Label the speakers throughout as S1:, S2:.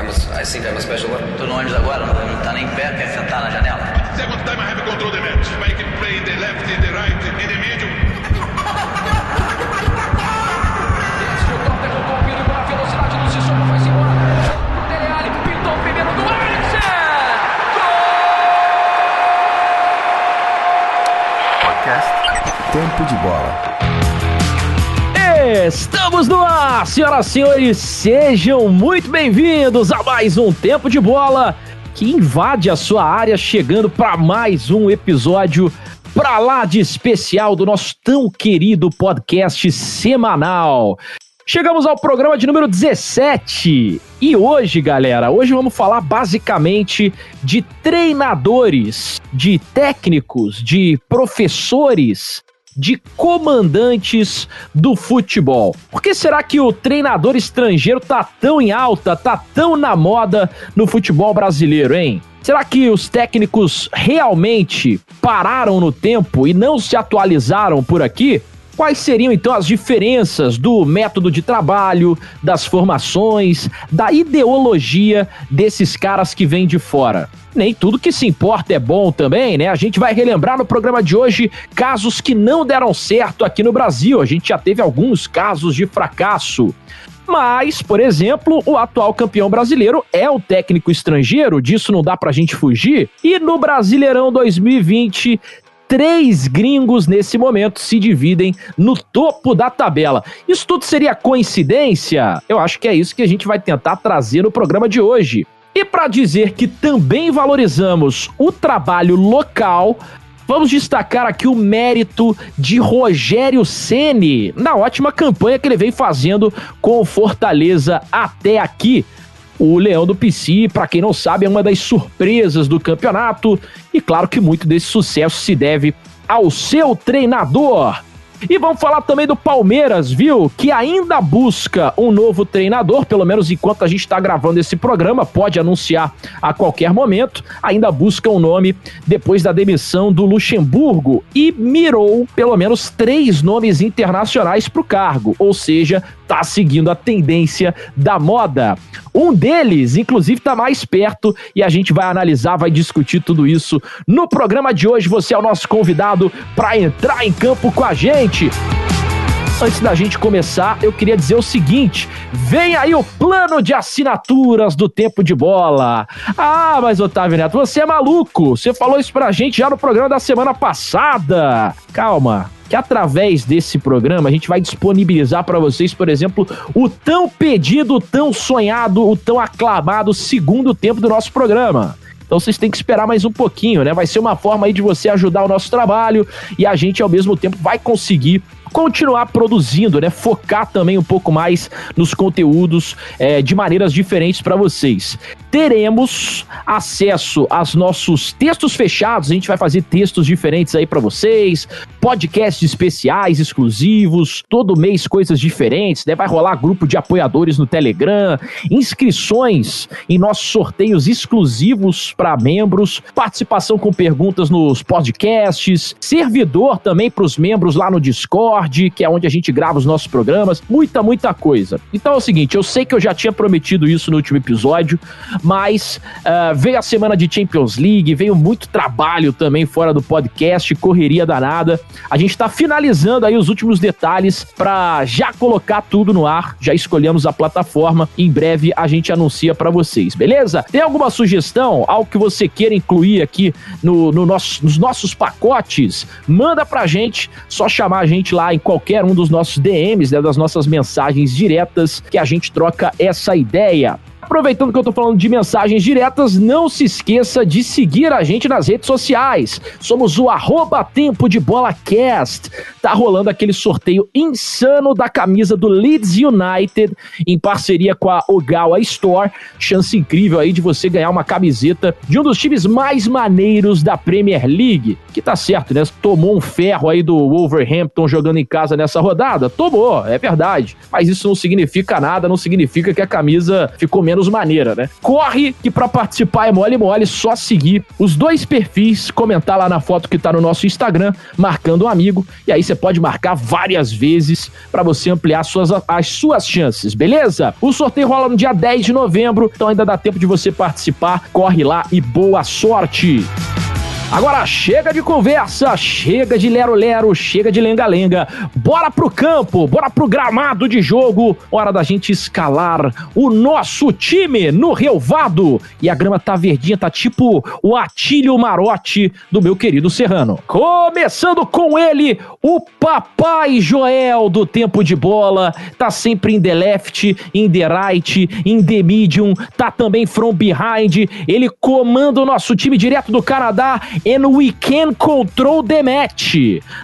S1: I'm a, I think I'm a special one.
S2: Tô no ônibus agora, não, tá nem em pé, quer sentar na janela?
S3: Second time I have control the match. I can play in the left, in the right, in the middle.
S4: Tempo de Bola.
S5: Estamos no ar, senhoras e senhores, sejam muito bem-vindos a mais um Tempo de Bola que invade a sua área, chegando para mais um episódio pra lá de especial do nosso tão querido podcast semanal. Chegamos ao programa de número 17 e hoje, galera, hoje vamos falar basicamente de treinadores, de técnicos, de professores de comandantes do futebol. Por que será que o treinador estrangeiro tá tão em alta, tá tão na moda no futebol brasileiro, hein? Será que os técnicos realmente pararam no tempo e não se atualizaram por aqui? Quais seriam então as diferenças do método de trabalho, das formações, da ideologia desses caras que vêm de fora? Nem tudo que se importa é bom também, né? A gente vai relembrar no programa de hoje casos que não deram certo aqui no Brasil. A gente já teve alguns casos de fracasso. Mas, por exemplo, o atual campeão brasileiro é o técnico estrangeiro, disso não dá pra gente fugir. E no Brasileirão 2020 três gringos nesse momento se dividem no topo da tabela. Isso tudo seria coincidência? Eu acho que é isso que a gente vai tentar trazer no programa de hoje. E para dizer que também valorizamos o trabalho local, vamos destacar aqui o mérito de Rogério Ceni na ótima campanha que ele vem fazendo com o Fortaleza até aqui. O Leão do PC, para quem não sabe, é uma das surpresas do campeonato e claro que muito desse sucesso se deve ao seu treinador. E vamos falar também do Palmeiras, viu? Que ainda busca um novo treinador, pelo menos enquanto a gente está gravando esse programa, pode anunciar a qualquer momento. Ainda busca um nome depois da demissão do Luxemburgo e mirou pelo menos três nomes internacionais para o cargo, ou seja, tá seguindo a tendência da moda. Um deles, inclusive, está mais perto e a gente vai analisar, vai discutir tudo isso no programa de hoje. Você é o nosso convidado para entrar em campo com a gente. Antes da gente começar, eu queria dizer o seguinte: vem aí o plano de assinaturas do tempo de bola. Ah, mas Otávio Neto, você é maluco. Você falou isso pra gente já no programa da semana passada. Calma, que através desse programa a gente vai disponibilizar para vocês, por exemplo, o tão pedido, o tão sonhado, o tão aclamado segundo tempo do nosso programa. Então vocês têm que esperar mais um pouquinho, né? Vai ser uma forma aí de você ajudar o nosso trabalho e a gente ao mesmo tempo vai conseguir continuar produzindo, né? Focar também um pouco mais nos conteúdos é, de maneiras diferentes para vocês. Teremos acesso aos nossos textos fechados, a gente vai fazer textos diferentes aí para vocês, podcasts especiais, exclusivos, todo mês coisas diferentes, né? Vai rolar grupo de apoiadores no Telegram, inscrições em nossos sorteios exclusivos para membros, participação com perguntas nos podcasts, servidor também para os membros lá no Discord, que é onde a gente grava os nossos programas, muita, muita coisa. Então é o seguinte, eu sei que eu já tinha prometido isso no último episódio, mas uh, veio a semana de Champions League, veio muito trabalho também fora do podcast, correria danada. A gente está finalizando aí os últimos detalhes para já colocar tudo no ar, já escolhemos a plataforma, em breve a gente anuncia para vocês, beleza? Tem alguma sugestão, algo que você queira incluir aqui no, no nosso, nos nossos pacotes? Manda pra gente, só chamar a gente lá em qualquer um dos nossos DMs, né, das nossas mensagens diretas, que a gente troca essa ideia. Aproveitando que eu tô falando de mensagens diretas, não se esqueça de seguir a gente nas redes sociais. Somos o arroba Tempo de Bola Cast. Tá rolando aquele sorteio insano da camisa do Leeds United em parceria com a Ogawa Store. Chance incrível aí de você ganhar uma camiseta de um dos times mais maneiros da Premier League. Que tá certo, né? Tomou um ferro aí do Wolverhampton jogando em casa nessa rodada? Tomou, é verdade. Mas isso não significa nada, não significa que a camisa ficou menos menos maneira, né? Corre que para participar é mole mole, só seguir os dois perfis, comentar lá na foto que tá no nosso Instagram, marcando um amigo, e aí você pode marcar várias vezes para você ampliar suas, as suas chances, beleza? O sorteio rola no dia 10 de novembro, então ainda dá tempo de você participar. Corre lá e boa sorte! Agora chega de conversa, chega de lero-lero, chega de lenga-lenga. Bora pro campo, bora pro gramado de jogo. Hora da gente escalar o nosso time no relvado. E a grama tá verdinha, tá tipo o Atílio Marote do meu querido Serrano. Começando com ele, o Papai Joel do tempo de bola. Tá sempre in the left, in the right, in the medium. Tá também from behind. Ele comanda o nosso time direto do Canadá and we can control the match.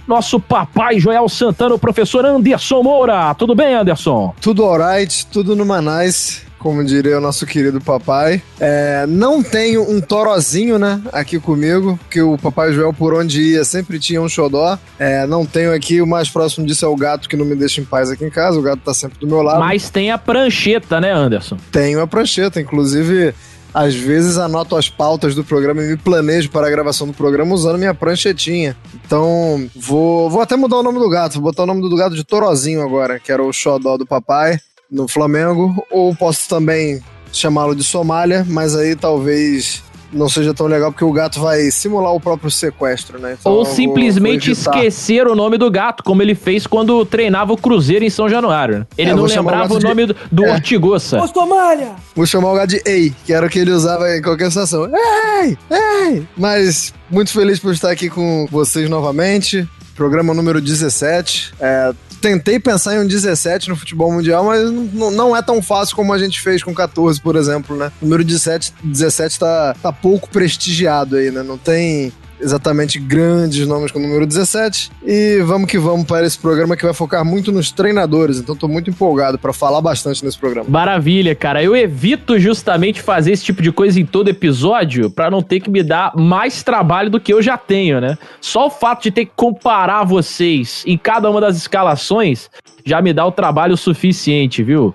S5: Nosso papai Joel Santana, o professor Anderson Moura. Tudo bem, Anderson?
S1: Tudo alright, tudo numa nice como diria o nosso querido papai. É, não tenho um torozinho, né, aqui comigo, porque o papai Joel, por onde ia, sempre tinha um xodó. É, não tenho aqui, o mais próximo disso é o gato que não me deixa em paz aqui em casa, o gato tá sempre do meu lado.
S5: Mas tem a prancheta, né, Anderson?
S1: Tenho a prancheta, inclusive às vezes anoto as pautas do programa e me planejo para a gravação do programa usando minha pranchetinha. Então, vou, vou até mudar o nome do gato, vou botar o nome do gato de Torozinho agora, que era o xodó do papai no Flamengo, ou posso também chamá-lo de Somália, mas aí talvez não seja tão legal porque o gato vai simular o próprio sequestro, né?
S5: Então Ou simplesmente esquecer o nome do gato, como ele fez quando treinava o Cruzeiro em São Januário. Ele é, não lembrava o, o nome de... do, do é.
S1: Somália! Vou chamar o gato de Ei, que era o que ele usava em qualquer situação. Ei! Ei! Mas muito feliz por estar aqui com vocês novamente. Programa número 17. É, tentei pensar em um 17 no futebol mundial, mas não é tão fácil como a gente fez com 14, por exemplo, né? O número 17, 17 tá, tá pouco prestigiado aí, né? Não tem exatamente grandes nomes com o número 17. E vamos que vamos para esse programa que vai focar muito nos treinadores. Então tô muito empolgado para falar bastante nesse programa.
S5: Maravilha, cara. Eu evito justamente fazer esse tipo de coisa em todo episódio para não ter que me dar mais trabalho do que eu já tenho, né? Só o fato de ter que comparar vocês em cada uma das escalações já me dá o trabalho suficiente, viu?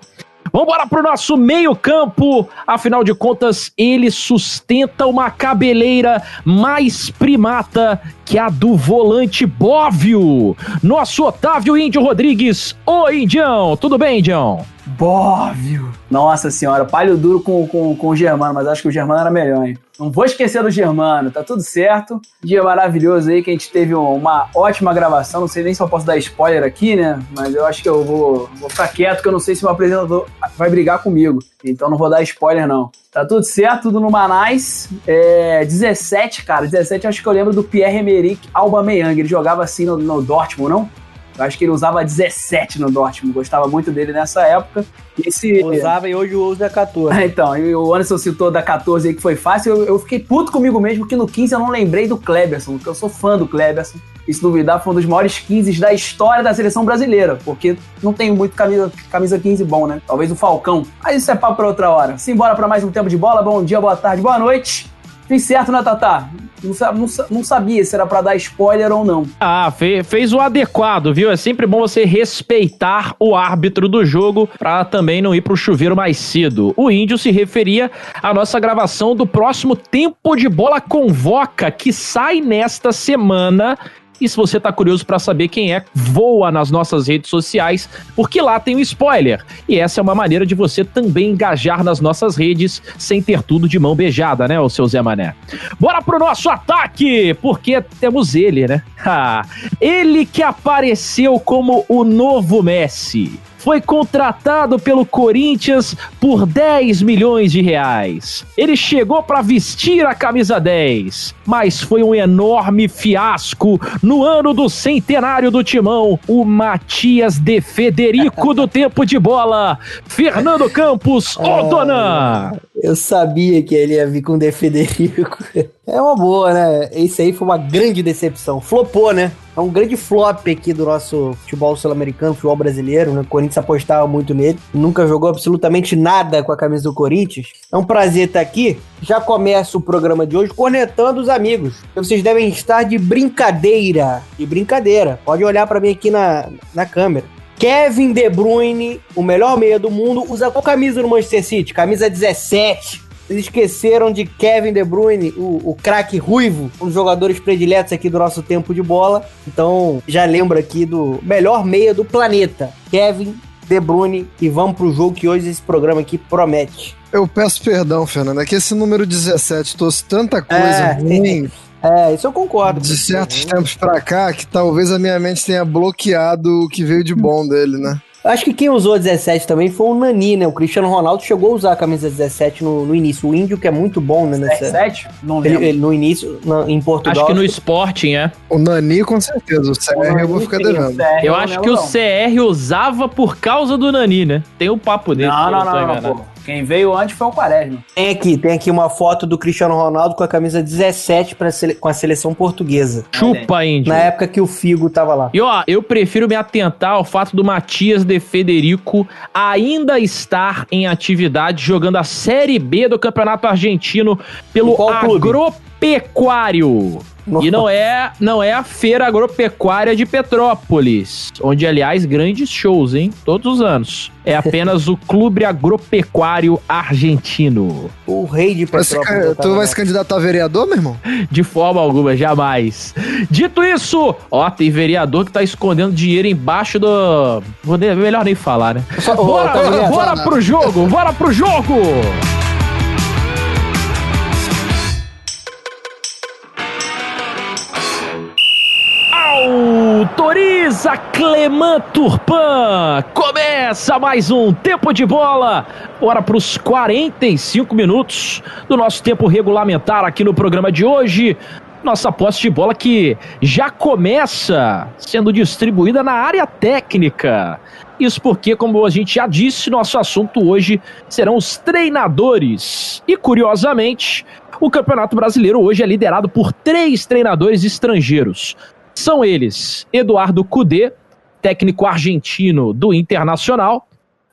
S5: Vambora pro nosso meio-campo. Afinal de contas, ele sustenta uma cabeleira mais primata que a do volante Bóvio. Nosso Otávio Índio Rodrigues. Ô, Indião, tudo bem, Indião?
S6: Bóvio. Nossa senhora, palho duro com, com, com o Germano, mas acho que o Germano era melhor, hein? Não vou esquecer do Germano, tá tudo certo. Dia maravilhoso aí que a gente teve uma ótima gravação. Não sei nem se eu posso dar spoiler aqui, né? Mas eu acho que eu vou, vou ficar quieto, que eu não sei se o apresentador vai brigar comigo. Então não vou dar spoiler, não. Tá tudo certo, tudo no Manais. É, 17, cara. 17 acho que eu lembro do Pierre-Emerick Aubameyang. Ele jogava assim no, no Dortmund, não? Eu acho que ele usava 17 no Dortmund, gostava muito dele nessa época.
S7: Esse... Usava e hoje usa 14.
S6: então, e o Anderson citou da 14 aí que foi fácil. Eu, eu, fiquei puto comigo mesmo que no 15 eu não lembrei do Kleberson, porque eu sou fã do Kleberson. E se duvidar, foi um dos maiores 15 da história da seleção brasileira, porque não tem muito camisa, camisa 15 bom, né? Talvez o Falcão. Mas isso é papo pra outra hora. Simbora para mais um tempo de bola. Bom dia, boa tarde, boa noite. Fiz certo, né, Tatá? Não, não, não, sabia se era para dar spoiler ou não.
S5: Ah, fez, fez o adequado, viu? É sempre bom você respeitar o árbitro do jogo para também não ir pro chuveiro mais cedo. O índio se referia à nossa gravação do próximo Tempo de Bola Convoca, que sai nesta semana e se você tá curioso para saber quem é, voa nas nossas redes sociais, porque lá tem o um spoiler. E essa é uma maneira de você também engajar nas nossas redes sem ter tudo de mão beijada, né, o seu Zé Mané? Bora pro nosso ataque, porque temos ele, né? ele que apareceu como o novo Messi foi contratado pelo Corinthians por 10 milhões de reais. Ele chegou para vestir a camisa 10, mas foi um enorme fiasco no ano do centenário do Timão. O Matias de Federico do tempo de bola, Fernando Campos, Odona.
S7: Eu sabia que ele ia vir com o de Federico. É uma boa, né? Esse aí foi uma grande decepção. Flopou, né? É um grande flop aqui do nosso futebol sul-americano, futebol brasileiro, né? O Corinthians apostava muito nele, nunca jogou absolutamente nada com a camisa do Corinthians. É um prazer estar aqui. Já começa o programa de hoje cornetando os amigos. Vocês devem estar de brincadeira, de brincadeira. Pode olhar para mim aqui na, na câmera. Kevin De Bruyne, o melhor meia do mundo, usa qual camisa no Manchester City? Camisa 17. Eles esqueceram de Kevin De Bruyne, o, o craque ruivo, um dos jogadores prediletos aqui do nosso tempo de bola. Então, já lembro aqui do melhor meia do planeta, Kevin De Bruyne. E vamos pro jogo que hoje esse programa aqui promete.
S1: Eu peço perdão, Fernando, é que esse número 17 trouxe tanta coisa
S7: É,
S1: ruim
S7: É, isso eu concordo.
S1: de certos tempos pra cá que talvez a minha mente tenha bloqueado o que veio de bom dele, né?
S7: Acho que quem usou 17 também foi o Nani, né? O Cristiano Ronaldo chegou a usar a camisa 17 no, no início. O índio, que é muito bom, né? Nessa,
S6: 7? Não
S7: ele,
S6: lembro.
S7: ele no início, na- em Portugal.
S5: Acho que no Sporting, é.
S1: O Nani, com certeza. O CR eu vou ficar
S6: Sim,
S1: devendo.
S6: CR,
S5: Eu
S6: não
S5: acho que o
S6: não.
S5: CR usava por causa do Nani, né? Tem o papo dele.
S6: Não, não, não, não,
S5: enganado.
S6: pô. Quem veio antes foi o Quaresma.
S7: Tem aqui, tem aqui uma foto do Cristiano Ronaldo com a camisa 17 pra sele- com a seleção portuguesa.
S5: Chupa, índio.
S7: Na época que o Figo tava lá.
S5: E ó, eu prefiro me atentar ao fato do Matias de Federico ainda estar em atividade jogando a Série B do Campeonato Argentino pelo
S7: Em
S5: Agropecuário. E não é, não é a feira agropecuária de Petrópolis, onde aliás grandes shows, hein, todos os anos. É apenas o Clube Agropecuário Argentino.
S7: O rei de Petrópolis.
S1: tu vai se candidatar a vereador, meu irmão?
S5: De forma alguma, jamais. Dito isso, ó, tem vereador que tá escondendo dinheiro embaixo do. Vou nem- melhor nem falar, né?
S7: Só- ô,
S5: Bora,
S7: tá vendo?
S5: bora pro jogo, bora pro jogo! Autoriza Clemã Turpan! Começa mais um tempo de bola. Bora para os 45 minutos do nosso tempo regulamentar aqui no programa de hoje. Nossa posse de bola que já começa sendo distribuída na área técnica. Isso porque, como a gente já disse, nosso assunto hoje serão os treinadores. E curiosamente, o Campeonato Brasileiro hoje é liderado por três treinadores estrangeiros. São eles Eduardo Cudê, técnico argentino do Internacional,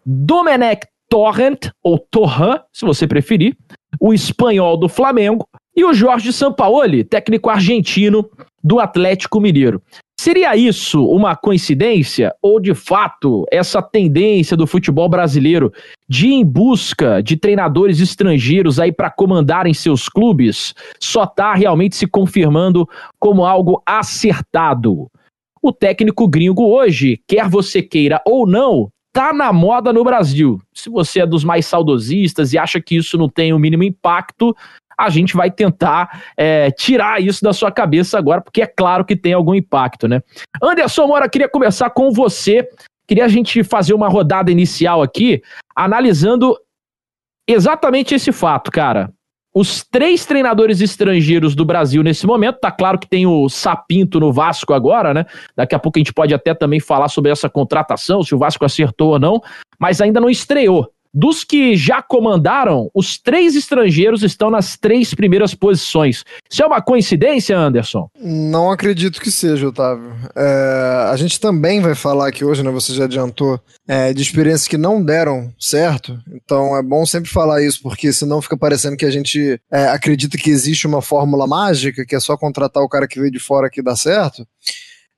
S5: Domenech Torrent, ou Torran, se você preferir, o espanhol do Flamengo, e o Jorge Sampaoli, técnico argentino do Atlético Mineiro. Seria isso uma coincidência ou de fato essa tendência do futebol brasileiro de ir em busca de treinadores estrangeiros aí para comandarem seus clubes só está realmente se confirmando como algo acertado? O técnico gringo hoje, quer você queira ou não, tá na moda no Brasil. Se você é dos mais saudosistas e acha que isso não tem o mínimo impacto, a gente vai tentar é, tirar isso da sua cabeça agora, porque é claro que tem algum impacto, né? Anderson Mora, queria começar com você. Queria a gente fazer uma rodada inicial aqui, analisando exatamente esse fato, cara. Os três treinadores estrangeiros do Brasil nesse momento, tá claro que tem o Sapinto no Vasco agora, né? Daqui a pouco a gente pode até também falar sobre essa contratação, se o Vasco acertou ou não, mas ainda não estreou. Dos que já comandaram, os três estrangeiros estão nas três primeiras posições. Isso é uma coincidência, Anderson?
S1: Não acredito que seja, Otávio. É, a gente também vai falar aqui hoje, né? Você já adiantou, é, de experiências que não deram certo. Então é bom sempre falar isso, porque senão fica parecendo que a gente é, acredita que existe uma fórmula mágica, que é só contratar o cara que veio de fora que dá certo.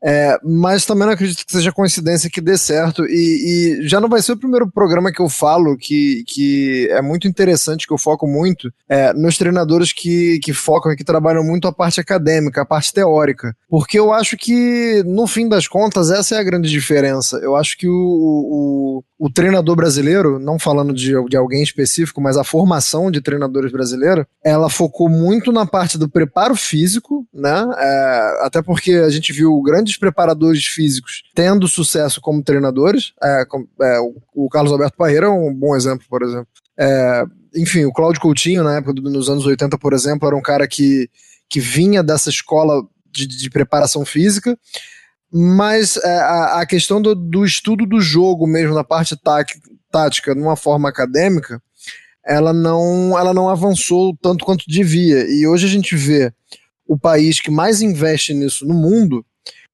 S1: É, mas também não acredito que seja coincidência que dê certo. E, e já não vai ser o primeiro programa que eu falo que, que é muito interessante, que eu foco muito é, nos treinadores que, que focam e que trabalham muito a parte acadêmica, a parte teórica. Porque eu acho que, no fim das contas, essa é a grande diferença. Eu acho que o, o, o treinador brasileiro, não falando de, de alguém específico, mas a formação de treinadores brasileira, ela focou muito na parte do preparo físico, né? É, até porque a gente viu preparadores físicos tendo sucesso como treinadores. É, é, o, Carlos Alberto Parreira é um bom exemplo, por exemplo. É, enfim, o Cláudio Coutinho, na época nos anos 80, por exemplo, era um cara que, que vinha dessa escola de, de preparação física, mas é, a, a questão do, do estudo do jogo mesmo, na parte tática, numa forma acadêmica, ela não, ela não avançou tanto quanto devia. E hoje a gente vê o país que mais investe nisso no mundo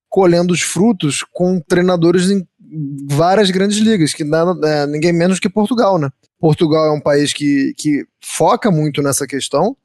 S1: colhendo os frutos com treinadores em várias grandes ligas, que nada, é, ninguém menos que Portugal, né? Portugal é um país que, que foca muito nessa questão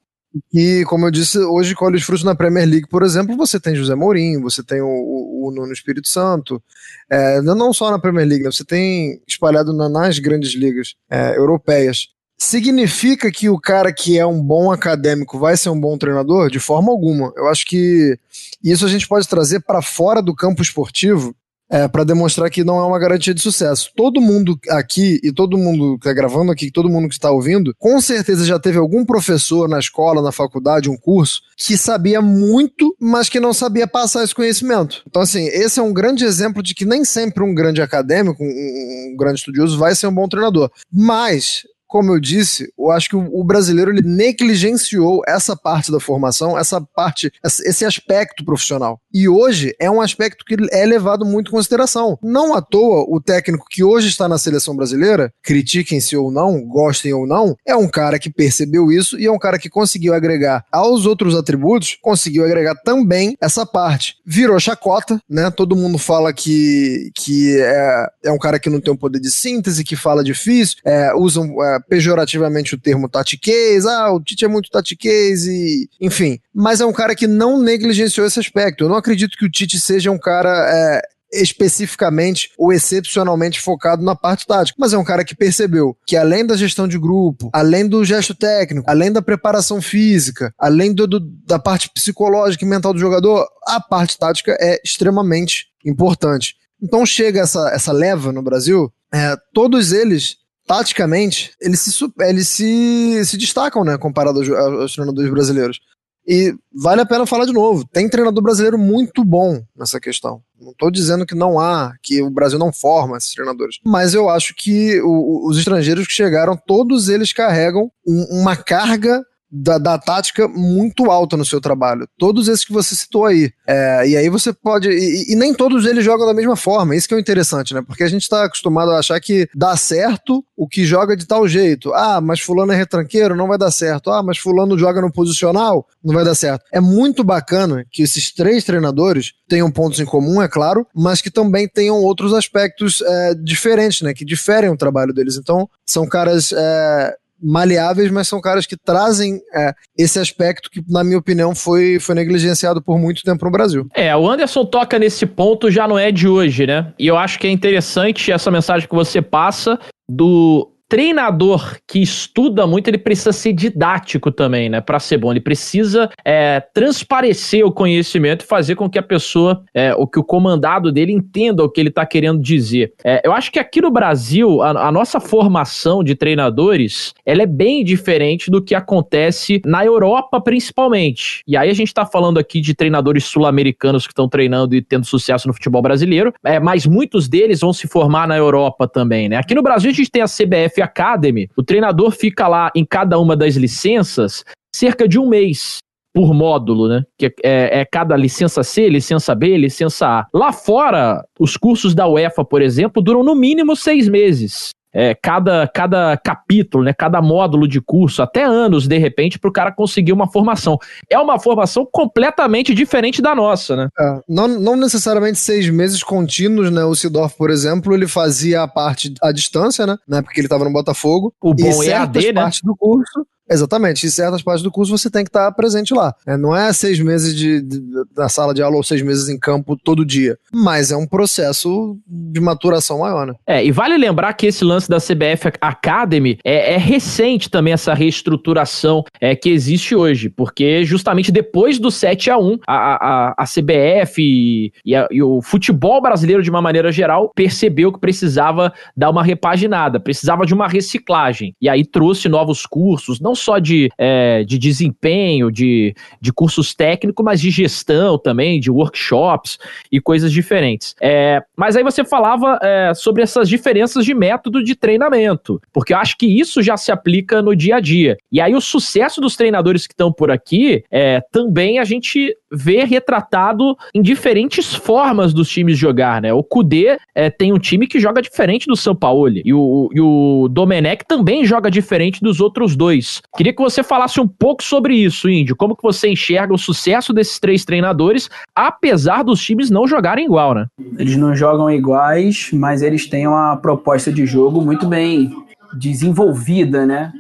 S1: E, como eu disse, hoje colhe os frutos na Premier League, por exemplo, você tem José Mourinho, você tem o, o, o Nuno Espírito Santo, é, não só na Premier League, né, você tem espalhado na, nas grandes ligas é, europeias. Significa que o cara que é um bom acadêmico vai ser um bom treinador? De forma alguma. Eu acho que isso a gente pode trazer para fora do campo esportivo é, para demonstrar que não é uma garantia de sucesso. Todo mundo aqui e todo mundo que está gravando aqui, todo mundo que está ouvindo, com certeza já teve algum professor na escola, na faculdade, um curso, que sabia muito, mas que não sabia passar esse conhecimento. Então, assim, esse é um grande exemplo de que nem sempre um grande acadêmico, um, um grande estudioso, vai ser um bom treinador. Mas como eu disse, eu acho que o, brasileiro ele negligenciou essa parte da formação, essa parte, esse aspecto profissional. E hoje é um aspecto que é levado muito em consideração. Não à toa, o técnico que hoje está na seleção brasileira, critiquem-se ou não, gostem ou não, é um cara que percebeu isso e é um cara que conseguiu agregar aos outros atributos, conseguiu agregar também essa parte. Virou chacota, né? Todo mundo fala que, que é, é um cara que não tem um poder de síntese, que fala difícil, é, usam. É, pejorativamente o termo tatiquez, ah, o Tite é muito tatiquez e enfim. Mas é um cara que não negligenciou esse aspecto. Eu não acredito que o Tite seja um cara é, especificamente ou excepcionalmente focado na parte tática, mas é um cara que percebeu que além da gestão de grupo, além do gesto técnico, além da preparação física, além do, do, da parte psicológica e mental do jogador, a parte tática é extremamente importante. Então chega essa, essa leva no Brasil, é, todos eles taticamente, eles se, eles se, se destacam, né, comparado aos, aos, treinadores brasileiros. E vale a pena falar de novo, tem treinador brasileiro muito bom nessa questão. Não estou dizendo que não há, que o Brasil não forma esses treinadores. Mas eu acho que o, os estrangeiros que chegaram, todos eles carregam um, uma carga da, da, tática muito alta no seu trabalho. Todos esses que você citou aí. É, e aí você pode. E, e, nem todos eles jogam da mesma forma. Isso que é o interessante, né? Porque a gente está acostumado a achar que dá certo o que joga de tal jeito. Ah, mas fulano é retranqueiro, não vai dar certo. Ah, mas fulano joga no posicional, não vai dar certo. É muito bacana que esses três treinadores tenham pontos em comum, é claro, mas que também tenham outros aspectos é, diferentes, né? Que diferem o trabalho deles. Então, são caras é, maleáveis, mas são caras que trazem é, esse aspecto que, na minha opinião, foi, foi negligenciado por muito tempo no Brasil.
S5: É, o Anderson toca nesse ponto já não é de hoje, né? E eu acho que é interessante essa mensagem que você passa do treinador que estuda muito, ele precisa ser didático também, né? Para ser bom. Ele precisa é, transparecer o conhecimento e fazer com que a pessoa, é, o que o comandado dele entenda o que ele está querendo dizer. É, eu acho que aqui no Brasil, a, a, nossa formação de treinadores, ela é bem diferente do que acontece na Europa, principalmente. E aí a gente está falando aqui de treinadores sul-americanos que estão treinando e tendo sucesso no futebol brasileiro, é, mas muitos deles vão se formar na Europa também, né? Aqui no Brasil a gente tem a CBF Academy, o treinador fica lá em cada uma das licenças cerca de um mês por módulo, né? Que é, é, cada licença C, licença B, licença A. Lá fora, os cursos da UEFA, por exemplo, duram no mínimo seis meses é, cada, cada capítulo, né, cada módulo de curso, até anos, de repente, para o cara conseguir uma formação. É uma formação completamente diferente da nossa, né?
S1: É, não, não necessariamente seis meses contínuos, né? O Sidorf, por exemplo, ele fazia a parte à distância, né? Na época que ele estava no Botafogo.
S5: O bom é AD, né?
S1: do curso Exatamente. Em certas partes do curso você tem que estar presente lá. É, não é seis meses de, de, da sala de aula ou seis meses em campo todo dia. Mas é um processo de maturação maior, né?
S5: É, e vale lembrar que esse lance da CBF Academy é, é recente também essa reestruturação é, que existe hoje. Porque justamente depois do 7 a 1 a, a, a CBF e, e, a, e o futebol brasileiro, de uma maneira geral, percebeu que precisava dar uma repaginada, precisava de uma reciclagem. E aí trouxe novos cursos, não só de, é, de desempenho, de, de cursos técnicos, mas de gestão também, de workshops e coisas diferentes. É, mas aí você falava é, sobre essas diferenças de método de treinamento, porque eu acho que isso já se aplica no dia a dia. E aí o sucesso dos treinadores que estão por aqui, é, também a gente vê retratado em diferentes formas dos times jogar, né? O Kudê é, tem um time que joga diferente do São Paulo e o, e o Domenech também joga diferente dos outros dois. Queria que você falasse um pouco sobre isso, Índio. Como que você enxerga o sucesso desses três treinadores, apesar dos times não jogarem igual, né?
S6: Eles não jogam iguais, mas eles têm uma proposta de jogo muito bem desenvolvida, né?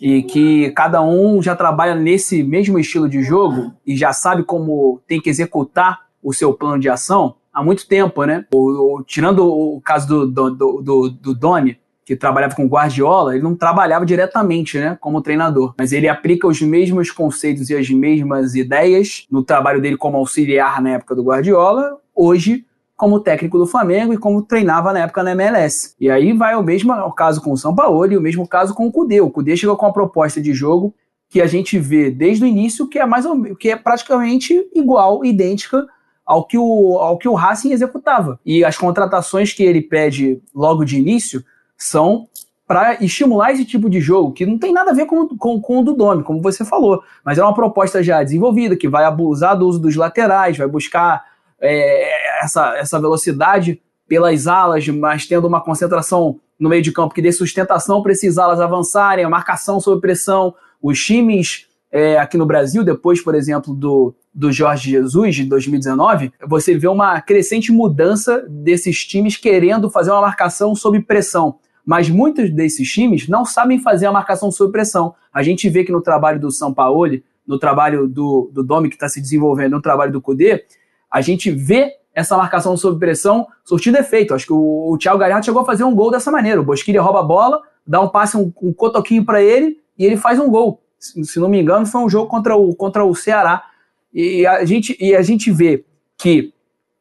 S6: e que cada um já trabalha nesse mesmo estilo de jogo e já sabe como tem que executar o seu plano de ação há muito tempo, né? O, o, tirando o caso do, do, do, do, do Doni, que trabalhava com Guardiola, ele não trabalhava diretamente, né, como treinador, mas ele aplica os mesmos conceitos e as mesmas ideias no trabalho dele como auxiliar na época do Guardiola, hoje como técnico do Flamengo e como treinava na época na MLS. E aí vai o mesmo caso com o São Paulo o mesmo caso com o Cudê. O Cudê chegou com uma proposta de jogo que a gente vê desde o início que é mais que é praticamente igual, idêntica ao que o ao que o Racing executava. E as contratações que ele pede logo de início são para estimular esse tipo de jogo, que não tem nada a ver com, com, com o do Domi, como você falou, mas é uma proposta já desenvolvida, que vai abusar do uso dos laterais, vai buscar é, essa, essa velocidade pelas alas, mas tendo uma concentração no meio de campo que dê sustentação para esses alas avançarem, a marcação sob pressão, os times é, aqui no Brasil, depois, por exemplo, do, do Jorge Jesus, de 2019, você vê uma crescente mudança desses times querendo fazer uma marcação sob pressão. Mas muitos desses times não sabem fazer a marcação sob pressão. A gente vê que no trabalho do São Paulo, no trabalho do, do Domi, que está se desenvolvendo, no trabalho do Cudê, a gente vê essa marcação sob pressão surtindo efeito. Acho que o, o Thiago Galhardo chegou a fazer um gol dessa maneira. O Bosquilha rouba a bola, dá um passe, um, um cotoquinho para ele e ele faz um gol. Se, se, não me engano, foi um jogo contra o, contra o Ceará. E a, gente, e a gente vê que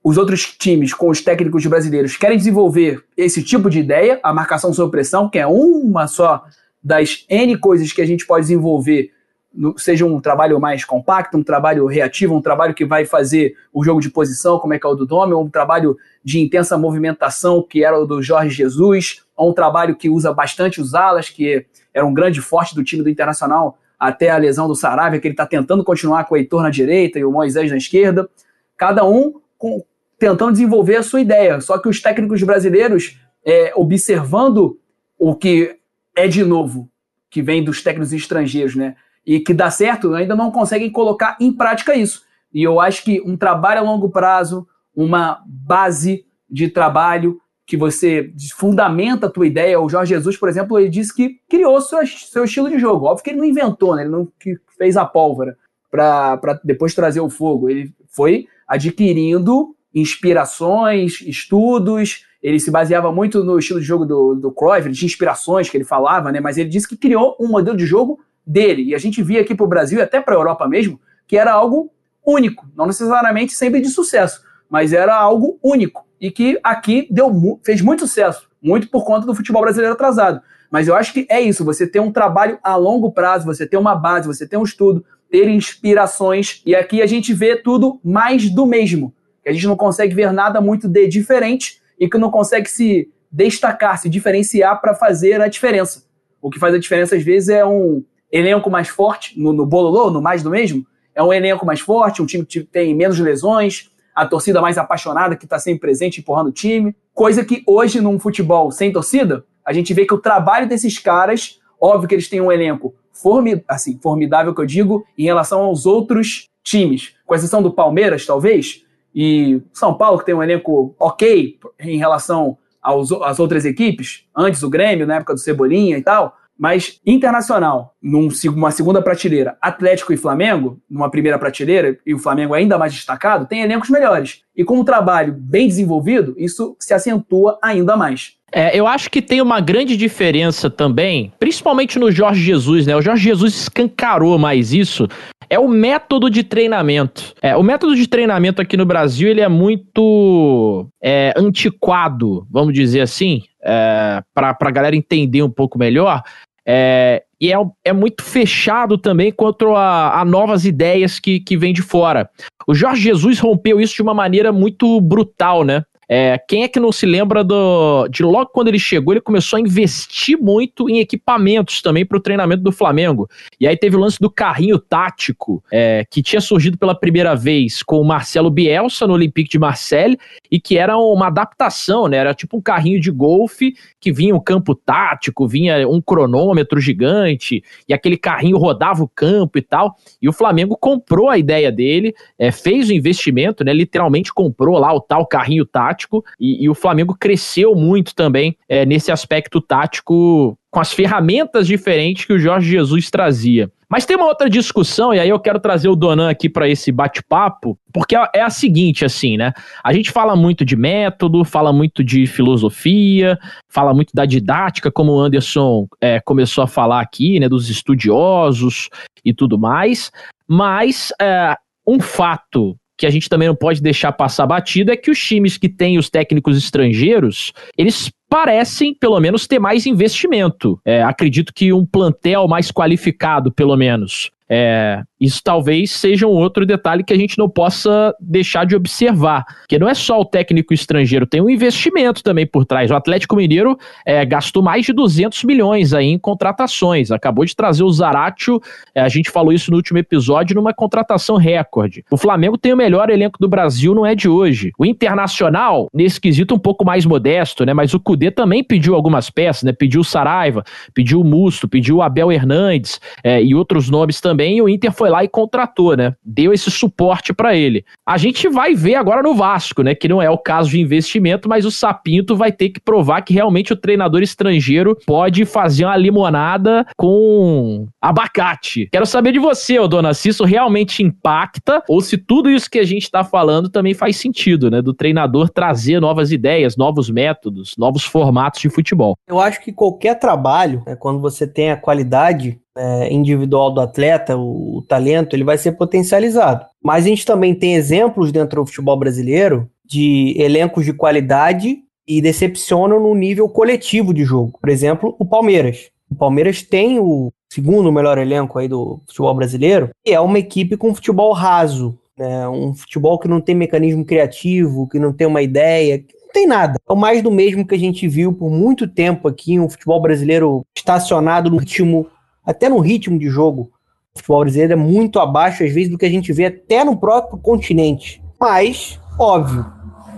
S6: os outros times com os técnicos brasileiros querem desenvolver esse tipo de ideia, a marcação sob pressão, que é uma só das N coisas que a gente pode desenvolver seja um trabalho mais compacto, um trabalho reativo, um trabalho que vai fazer o jogo de posição, como é que é o do Dome, ou um trabalho de intensa movimentação, que era o do Jorge Jesus, ou um trabalho que usa bastante os alas, que era um grande forte do time do Internacional até a lesão do Saravia, que ele está tentando continuar com o Heitor na direita e o Moisés na esquerda. Cada um com, tentando desenvolver a sua ideia. Só que os técnicos brasileiros, é, observando o que é de novo, que vem dos técnicos estrangeiros, né? e que dá certo, ainda não conseguem colocar em prática isso. E eu acho que um trabalho a longo prazo, uma base de trabalho que você fundamenta a tua ideia. O Jorge Jesus, por exemplo, ele disse que criou seu, seu estilo de jogo. Óbvio que ele não inventou, né? ele não fez a pólvora para depois trazer o fogo. Ele foi adquirindo inspirações, estudos. Ele se baseava muito no estilo de jogo do, do Cruyff, ele tinha inspirações que ele falava, né? mas ele disse que criou um modelo de jogo dele. E a gente via aqui para o Brasil e até para a Europa mesmo que era algo único, não necessariamente sempre de sucesso, mas era algo único e que aqui deu, fez muito sucesso, muito por conta do futebol brasileiro atrasado. Mas eu acho que é isso, você ter um trabalho a longo prazo, você ter uma base, você ter um estudo, ter inspirações, e aqui a gente vê tudo mais do mesmo. A gente não consegue ver nada muito de diferente e que não consegue se destacar, se diferenciar para fazer a diferença. O que faz a diferença às vezes é um elenco mais forte, no, no Bololô, no mais do mesmo, é um elenco mais forte, um time que tem menos lesões, a torcida mais apaixonada que está sempre presente empurrando o time. Coisa que hoje, num futebol sem torcida, a gente vê que o trabalho desses caras, óbvio que eles têm um elenco formi assim, formidável, que eu digo, em relação aos outros times, com exceção do Palmeiras, talvez, e São Paulo, que tem um elenco ok em relação aos, às outras equipes, antes o Grêmio, na época do Cebolinha e tal, mas internacional, numa segunda prateleira, Atlético e Flamengo, numa primeira prateleira, e o Flamengo ainda mais destacado, tem elencos melhores. E com um trabalho bem desenvolvido, isso se acentua ainda mais.
S5: É, eu acho que tem uma grande diferença também, principalmente no Jorge Jesus, né? O Jorge Jesus escancarou mais isso. É o método de treinamento. É, o método de treinamento aqui no Brasil ele é muito é, antiquado, vamos dizer assim, é, para a galera entender um pouco melhor. É, e é, é muito fechado também quanto a, a novas ideias que, que vêm de fora. O Jorge Jesus rompeu isso de uma maneira muito brutal, né? É, quem é que não se lembra do, de logo quando ele chegou, ele começou a investir muito em equipamentos também para o treinamento do Flamengo. E aí teve o lance do carrinho tático, é, que tinha surgido pela primeira vez com o Marcelo Bielsa no Olympique de Marseille e que era uma adaptação, né? Era tipo um carrinho de golfe que vinha um campo tático, vinha um cronômetro gigante e aquele carrinho rodava o campo e tal. E o Flamengo comprou a ideia dele, é, fez o investimento, né? Literalmente comprou lá o tal carrinho tático tático e, e o Flamengo cresceu muito também é, nesse aspecto tático com as ferramentas diferentes que o Jorge Jesus trazia. Mas tem uma outra discussão, e aí eu quero trazer o Donan aqui para esse bate-papo, porque é a seguinte, assim, né? A gente fala muito de método, fala muito de filosofia, fala muito da didática, como o Anderson é, começou a falar aqui, né? Dos estudiosos e tudo mais. Mas é, um fato que a gente também não pode deixar passar batido é que os times que têm os técnicos estrangeiros, eles parecem, pelo menos, ter mais investimento. É, acredito que um plantel mais qualificado, pelo menos. É, isso talvez seja um outro detalhe que a gente não possa deixar de observar, que não é só o técnico estrangeiro, tem um investimento também por trás. O Atlético Mineiro é, gastou mais de 200 milhões aí em contratações, acabou de trazer o Zaratio, é, a gente falou isso no último episódio, numa contratação recorde. O Flamengo tem o melhor elenco do Brasil, não é de hoje. O Internacional, nesse quesito um pouco mais modesto, né, mas o Cudê também pediu algumas peças, né, pediu o Saraiva, pediu o Musto, pediu o Abel Hernandes é, e outros nomes também, e o Inter foi foi lá e contratou, né? Deu esse suporte para ele. A gente vai ver agora no Vasco, né? Que não é o caso de investimento, mas o Sapinto vai ter que provar que realmente o treinador estrangeiro pode fazer uma limonada com abacate. Quero saber de você, dona, se isso realmente impacta ou se tudo isso que a gente está falando também faz sentido, né? Do treinador trazer novas ideias, novos métodos, novos formatos de futebol.
S7: Eu acho que qualquer trabalho, né, quando você tem a qualidade é, individual do atleta, o, o, talento, ele vai ser potencializado. Mas a gente também tem exemplos dentro do futebol brasileiro de elencos de qualidade e decepcionam no nível coletivo de jogo. Por exemplo, o Palmeiras. O Palmeiras tem o segundo melhor elenco aí do futebol brasileiro e é uma equipe com futebol raso, né? um futebol que não tem mecanismo criativo, que não tem uma ideia, não tem nada. É o mais do mesmo que a gente viu por muito tempo aqui, um futebol brasileiro estacionado no ritmo até no ritmo de jogo, o futebol brasileiro é muito abaixo, às vezes, do que a gente vê até no próprio continente. Mas, óbvio,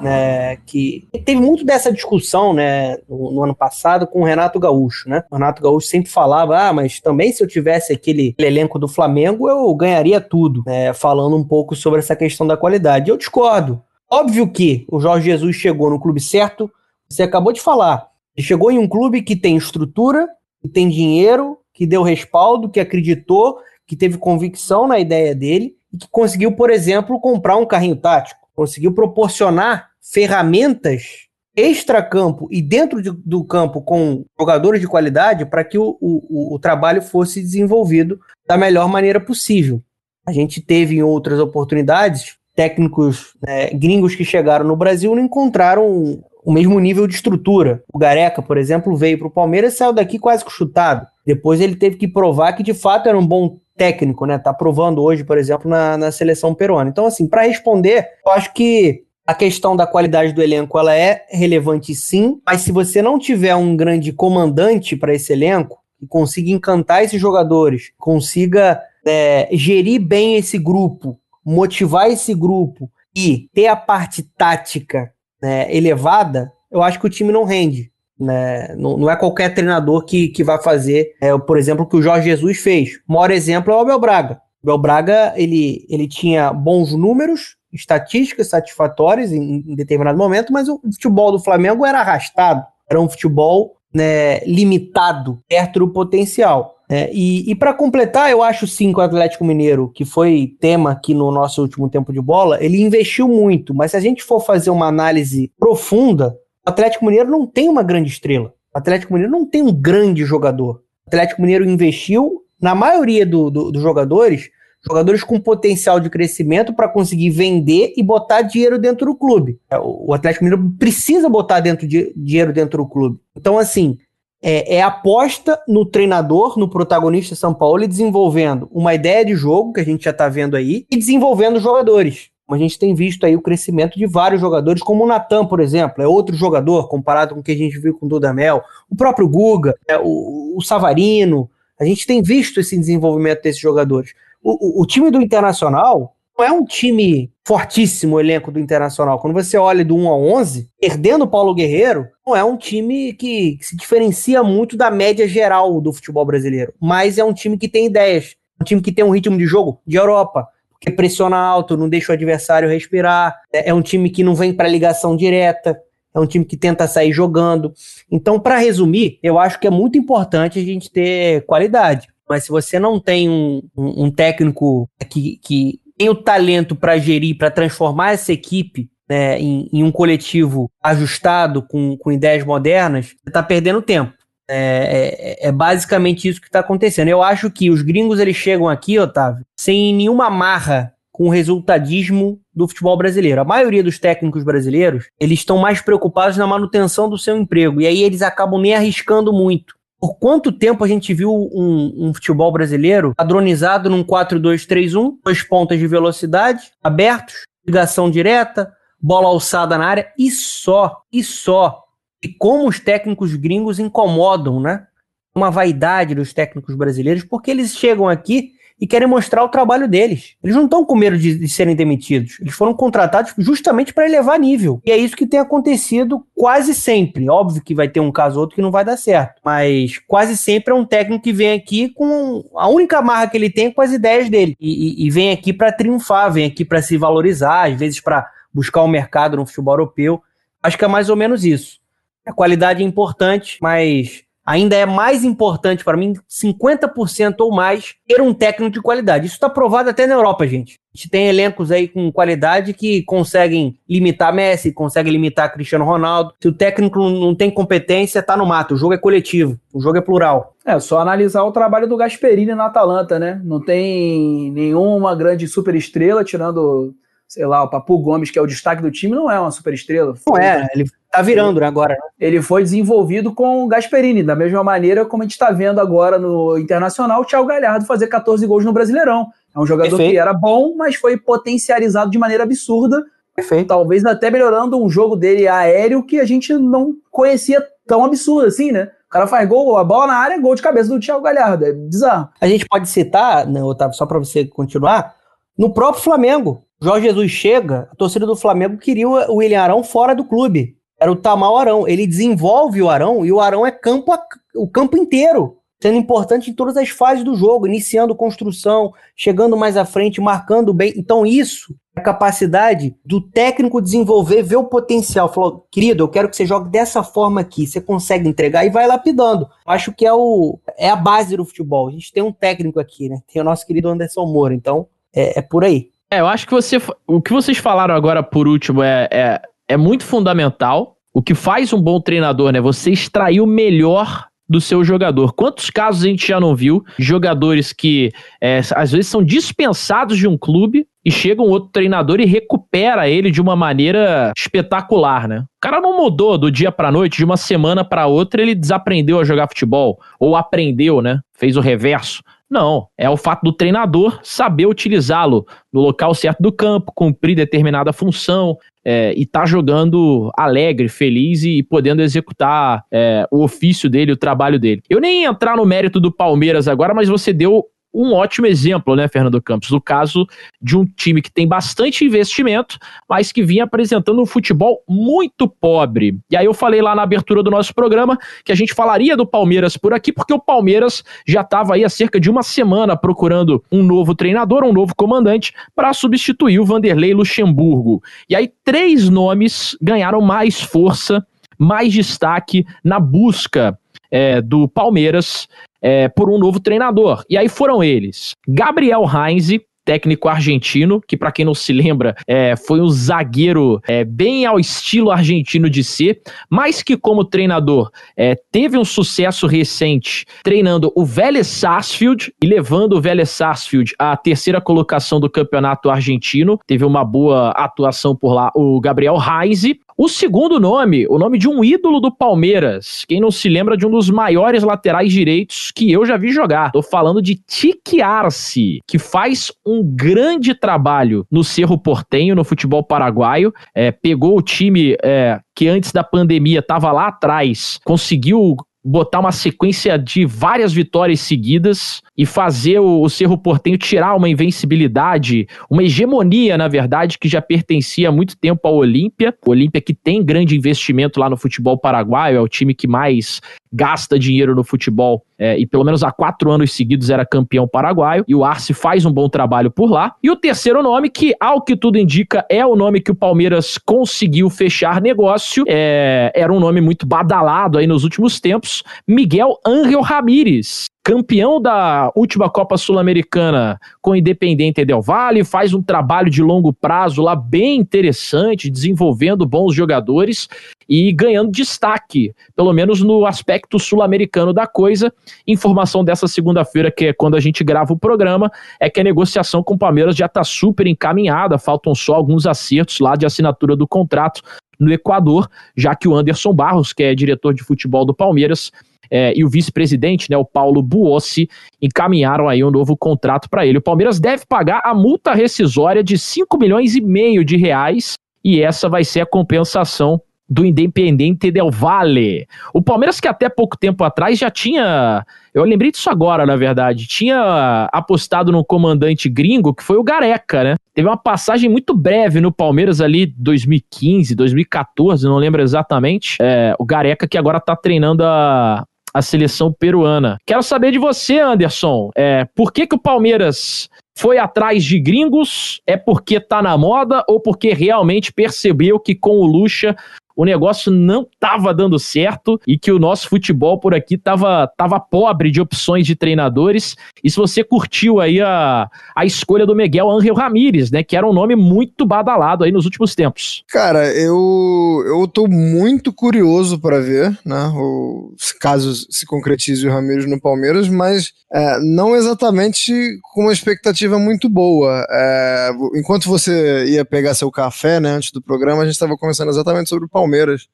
S7: né, que teve muito dessa discussão, né, no, no, ano passado com o Renato Gaúcho, né? O Renato Gaúcho sempre falava, ah, mas também se eu tivesse aquele elenco do Flamengo, eu ganharia tudo, né, falando um pouco sobre essa questão da qualidade. Eu discordo. Óbvio que o Jorge Jesus chegou no clube certo, você acabou de falar. Ele chegou em um clube que tem estrutura, que tem dinheiro, que deu respaldo, que acreditou, que teve convicção na ideia dele e que conseguiu, por exemplo, comprar um carrinho tático, conseguiu proporcionar ferramentas extra-campo e dentro de, do campo com jogadores de qualidade para que o, o, o trabalho fosse desenvolvido da melhor maneira possível. A gente teve em outras oportunidades técnicos né, gringos que chegaram no Brasil não encontraram o mesmo nível de estrutura. O Gareca, por exemplo, veio para o Palmeiras e saiu daqui quase que chutado. Depois ele teve que provar que de fato era um bom técnico, né? Tá provando hoje, por exemplo, na, na seleção peruana. Então, assim, para responder, eu acho que a questão da qualidade do elenco ela é relevante sim, mas se você não tiver um grande comandante para esse elenco e consiga encantar esses jogadores, consiga é, gerir bem esse grupo, motivar esse grupo e ter a parte tática né, elevada, eu acho que o time não rende. Né? Não, não é qualquer treinador que, que vai fazer, é, por exemplo, o que o Jorge Jesus fez. O maior exemplo é o Abel Braga. O Abel Braga ele, ele tinha bons números, estatísticas satisfatórias em, em determinado momento, mas o futebol do Flamengo era arrastado, era um futebol né, limitado, perto do potencial. É, e, e para completar, eu acho sim que o Atlético Mineiro, que foi tema aqui no nosso último tempo de bola, ele investiu muito, mas se a gente for fazer uma análise profunda, o Atlético Mineiro não tem uma grande estrela. O Atlético Mineiro não tem um grande jogador. O Atlético Mineiro investiu, na maioria do, do, dos jogadores, jogadores com potencial de crescimento para conseguir vender e botar dinheiro dentro do clube. É, o Atlético Mineiro precisa botar dentro de, dinheiro dentro do clube. Então, assim, é, é, aposta no treinador, no protagonista São Paulo, e desenvolvendo uma ideia de jogo, que a gente já está vendo aí, e desenvolvendo jogadores. A gente tem visto aí o crescimento de vários jogadores, como o Natan, por exemplo, é outro jogador comparado com o que a gente viu com o Dudamel, o próprio Guga, é, o, o Savarino. A gente tem visto esse desenvolvimento desses jogadores. O, o, o time do Internacional é um time fortíssimo o elenco do Internacional. Quando você olha do 1 a 11, perdendo o Paulo Guerreiro, não é um time que, que se diferencia muito da média geral do futebol brasileiro, mas é um time que tem ideias, um time que tem um ritmo de jogo de Europa, que pressiona alto, não deixa o adversário respirar, é, é um time que não vem para ligação direta, é um time que tenta sair jogando. Então, para resumir, eu acho que é muito importante a gente ter qualidade. Mas se você não tem um, um, um técnico que, que tem o talento para gerir, para transformar essa equipe né, em, em, um coletivo ajustado com, com ideias modernas, você está perdendo tempo. É, é, é, basicamente isso que está acontecendo. Eu acho que os gringos eles chegam aqui, Otávio, sem nenhuma marra com o resultadismo do futebol brasileiro. A maioria dos técnicos brasileiros, eles estão mais preocupados na manutenção do seu emprego, e aí eles acabam nem arriscando muito. Por quanto tempo a gente viu um, um futebol brasileiro padronizado num 4-2-3-1, dois pontas de velocidade, abertos, ligação direta, bola alçada na área, e só, e só e como os técnicos gringos incomodam, né? Uma vaidade dos técnicos brasileiros, porque eles chegam aqui e querem mostrar o trabalho deles. Eles não estão com medo de, de, serem demitidos. Eles foram contratados justamente para elevar nível. E é isso que tem acontecido quase sempre. Óbvio que vai ter um caso ou outro que não vai dar certo. Mas quase sempre é um técnico que vem aqui com a única marra que ele tem é com as ideias dele. E, e, e vem aqui para triunfar, vem aqui para se valorizar, às vezes para buscar o um mercado no futebol europeu. Acho que é mais ou menos isso. A qualidade é importante, mas ainda é mais importante para mim, 50% ou mais, ter um técnico de qualidade. Isso está provado até na Europa, gente. A gente tem elencos aí com qualidade que conseguem limitar Messi, conseguem limitar Cristiano Ronaldo. Se o técnico não tem competência, tá no mato. O jogo é coletivo, o jogo é plural.
S6: É, só analisar o trabalho do Gasperini na Atalanta, né? Não tem nenhuma grande super estrela, tirando, sei lá, o Papu Gomes, que é o destaque do time, não é uma super estrela.
S7: Não é, ele Tá virando, né, agora. Né?
S6: Ele foi desenvolvido com o Gasperini, da mesma maneira como a gente está vendo agora no Internacional o Thiago Galhardo fazer 14 gols no Brasileirão. É um jogador Perfeito. que era bom, mas foi potencializado de maneira absurda. Perfeito. Talvez até melhorando um jogo dele aéreo que a gente não conhecia tão absurdo assim, né? O cara faz gol, a bola na área, gol de cabeça do Thiago Galhardo. É bizarro.
S7: A gente pode citar, né, Otávio, só para você continuar, no próprio Flamengo. Jorge Jesus chega, a torcida do Flamengo queria o William Arão fora do clube era o Tamal Arão. Ele desenvolve o Arão e o Arão é campo a, o campo inteiro, sendo importante em todas as fases do jogo, iniciando construção, chegando mais à frente, marcando bem. Então, isso é a capacidade do técnico desenvolver, ver o potencial. Falou, querido, eu quero que você jogue dessa forma aqui. Você consegue entregar e vai lapidando. Acho que é, o, é a base do futebol. A gente tem um técnico aqui, né? Tem o nosso querido Anderson Moura. Então, é, é por aí.
S5: É, eu acho que você, o que vocês falaram agora por último é, é é muito fundamental. O que faz um bom treinador, né? Você extrair o melhor do seu jogador. Quantos casos a gente já não viu? Jogadores que é, às vezes são dispensados de um clube e chega um outro treinador e recupera ele de uma maneira espetacular, né? O cara não mudou do dia para noite, de uma semana para outra ele desaprendeu a jogar futebol ou aprendeu, né? Fez o reverso. Não, é o fato do treinador saber utilizá-lo no local certo do campo, cumprir determinada função, é, e tá jogando alegre, feliz e podendo executar é, o ofício dele, o trabalho dele. Eu nem ia entrar no mérito do Palmeiras agora, mas você deu um ótimo exemplo, né, Fernando Campos, do caso de um time que tem bastante investimento, mas que vinha apresentando um futebol muito pobre. E aí eu falei lá na abertura do nosso programa que a gente falaria do Palmeiras por aqui, porque o Palmeiras já estava aí há cerca de uma semana procurando um novo treinador, um novo comandante, para substituir o Vanderlei Luxemburgo. E aí três nomes ganharam mais força, mais destaque na busca é, do Palmeiras é, por um novo treinador. E aí foram eles: Gabriel Heinz, técnico argentino, que para quem não se lembra, é, foi um zagueiro é, bem ao estilo argentino de ser, mas que como treinador é, teve um sucesso recente treinando o Vélez Sarsfield e levando o Vélez Sarsfield à terceira colocação do campeonato argentino. Teve uma boa atuação por lá o Gabriel Heinz. O segundo nome, o nome de um ídolo do Palmeiras. Quem não se lembra de um dos maiores laterais direitos que eu já vi jogar. Tô falando de Tique Arce, que faz um grande trabalho no Cerro Portenho, no futebol paraguaio. É, pegou o time é, que antes da pandemia estava lá atrás, conseguiu botar uma sequência de várias vitórias seguidas e fazer o, Cerro Portenho tirar uma invencibilidade, uma hegemonia, na verdade, que já pertencia há muito tempo ao Olímpia. O Olímpia que tem grande investimento lá no futebol paraguaio, é o time que mais gasta dinheiro no futebol é, e pelo menos há quatro anos seguidos era campeão paraguaio. E o Arce faz um bom trabalho por lá. E o terceiro nome, que ao que tudo indica é o nome que o Palmeiras conseguiu fechar negócio, é, era um nome muito badalado aí nos últimos tempos, Miguel Ángel Ramírez campeão da última Copa Sul-Americana com o Independente Del Valle, faz um trabalho de longo prazo lá bem interessante, desenvolvendo bons jogadores e ganhando destaque, pelo menos no aspecto sul-americano da coisa. Informação dessa segunda-feira, que é quando a gente grava o programa, é que a negociação com o Palmeiras já está super encaminhada, faltam só alguns acertos lá de assinatura do contrato no Equador, já que o Anderson Barros, que é diretor de futebol do Palmeiras, é, e o vice-presidente, né, o Paulo Buossi, encaminharam aí um novo contrato para ele. O Palmeiras deve pagar a multa rescisória de 5 milhões e meio de reais e essa vai ser a compensação do Independente Del Valle. O Palmeiras que até pouco tempo atrás já tinha, eu lembrei disso agora, na verdade, tinha apostado no comandante gringo, que foi o Gareca, né? Teve uma passagem muito breve no Palmeiras ali 2015, 2014, não lembro exatamente. É, o Gareca que agora tá treinando a, a seleção peruana. Quero saber de você, Anderson. É, por que, que o Palmeiras foi atrás de gringos? É porque tá na moda ou porque realmente percebeu que com o Lucha o negócio não estava dando certo e que o nosso futebol por aqui estava tava pobre de opções de treinadores. E se você curtiu aí a, a escolha do Miguel Ángel Ramírez, né, que era um nome muito badalado aí nos últimos tempos.
S1: Cara, eu eu tô muito curioso para ver, né, o, caso se concretize o Ramírez no Palmeiras, mas é, não exatamente com uma expectativa muito boa. É, enquanto você ia pegar seu café, né, antes do programa, a gente estava conversando exatamente sobre o Palmeiras Palmeiras,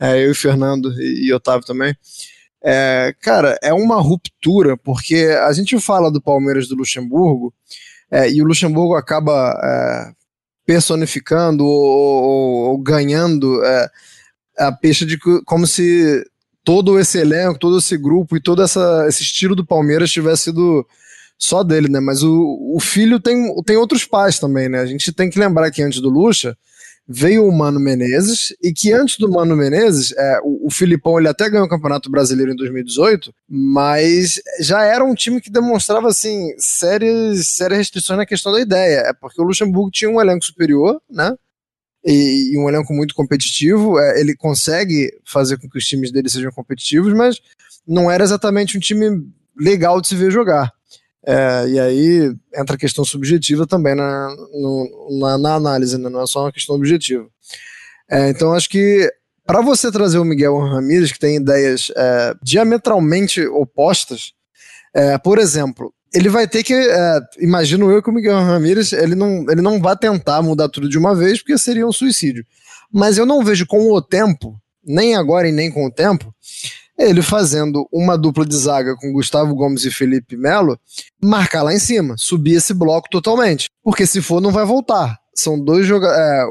S1: é, eu e Fernando e, e Otávio também. É, cara, é uma ruptura, porque a gente fala do Palmeiras do Luxemburgo é, e o Luxemburgo acaba é, personificando ou, ou, ou ganhando é, a peixe de como se todo esse elenco, todo esse grupo e todo essa, esse estilo do Palmeiras tivesse sido só dele, né? Mas o, o filho tem, tem outros pais também, né? A gente tem que lembrar que antes do Luxa, veio o Mano Menezes e que antes do Mano Menezes, é, o, o Filipão ele até ganhou o Campeonato Brasileiro em 2018, mas já era um time que demonstrava assim sérias, sérias restrições na questão da ideia. É porque o Luxemburgo tinha um elenco superior, né? E, e um elenco muito competitivo. É, ele consegue fazer com que os times dele sejam competitivos, mas não era exatamente um time legal de se ver jogar. É, e aí entra a questão subjetiva também na, no, na, na, análise, né? não é só uma questão objetiva. É, então acho que para você trazer o Miguel Ramírez, que tem ideias é, diametralmente opostas, é, por exemplo, ele vai ter que, é, imagino eu que o Miguel Ramírez, ele não, ele não vai tentar mudar tudo de uma vez, porque seria um suicídio. Mas eu não vejo com o tempo, nem agora e nem com o tempo, ele fazendo uma dupla de zaga com Gustavo Gomes e Felipe Melo, marcar lá em cima, subir esse bloco totalmente. Porque se for, não vai voltar. São dois jogadores. É,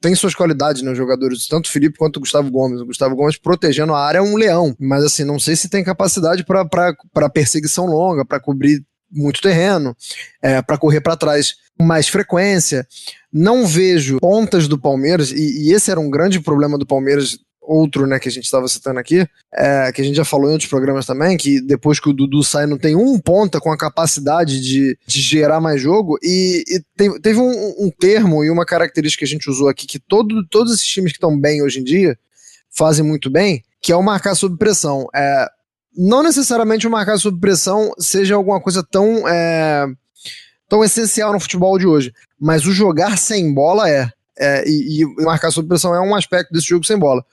S1: tem suas qualidades, né? Os jogadores, tanto Felipe quanto Gustavo Gomes. O Gustavo Gomes protegendo a área é um leão. Mas assim, não sei se tem capacidade para perseguição longa, para cobrir muito terreno, é, para correr para trás com mais frequência. Não vejo pontas do Palmeiras, e, e, esse era um grande problema do Palmeiras outro, né, que a gente estava citando aqui, é, que a gente já falou em outros programas também, que depois que o Dudu sai não tem um ponta com a capacidade de, de gerar mais jogo, e, e teve, um, um, termo e uma característica que a gente usou aqui, que todo, todos esses times que estão bem hoje em dia fazem muito bem, que é o marcar sob pressão. É, não necessariamente o marcar sob pressão seja alguma coisa tão, é, tão essencial no futebol de hoje, mas o jogar sem bola é. É, e, e marcar sob pressão é um aspecto desse jogo sem bola.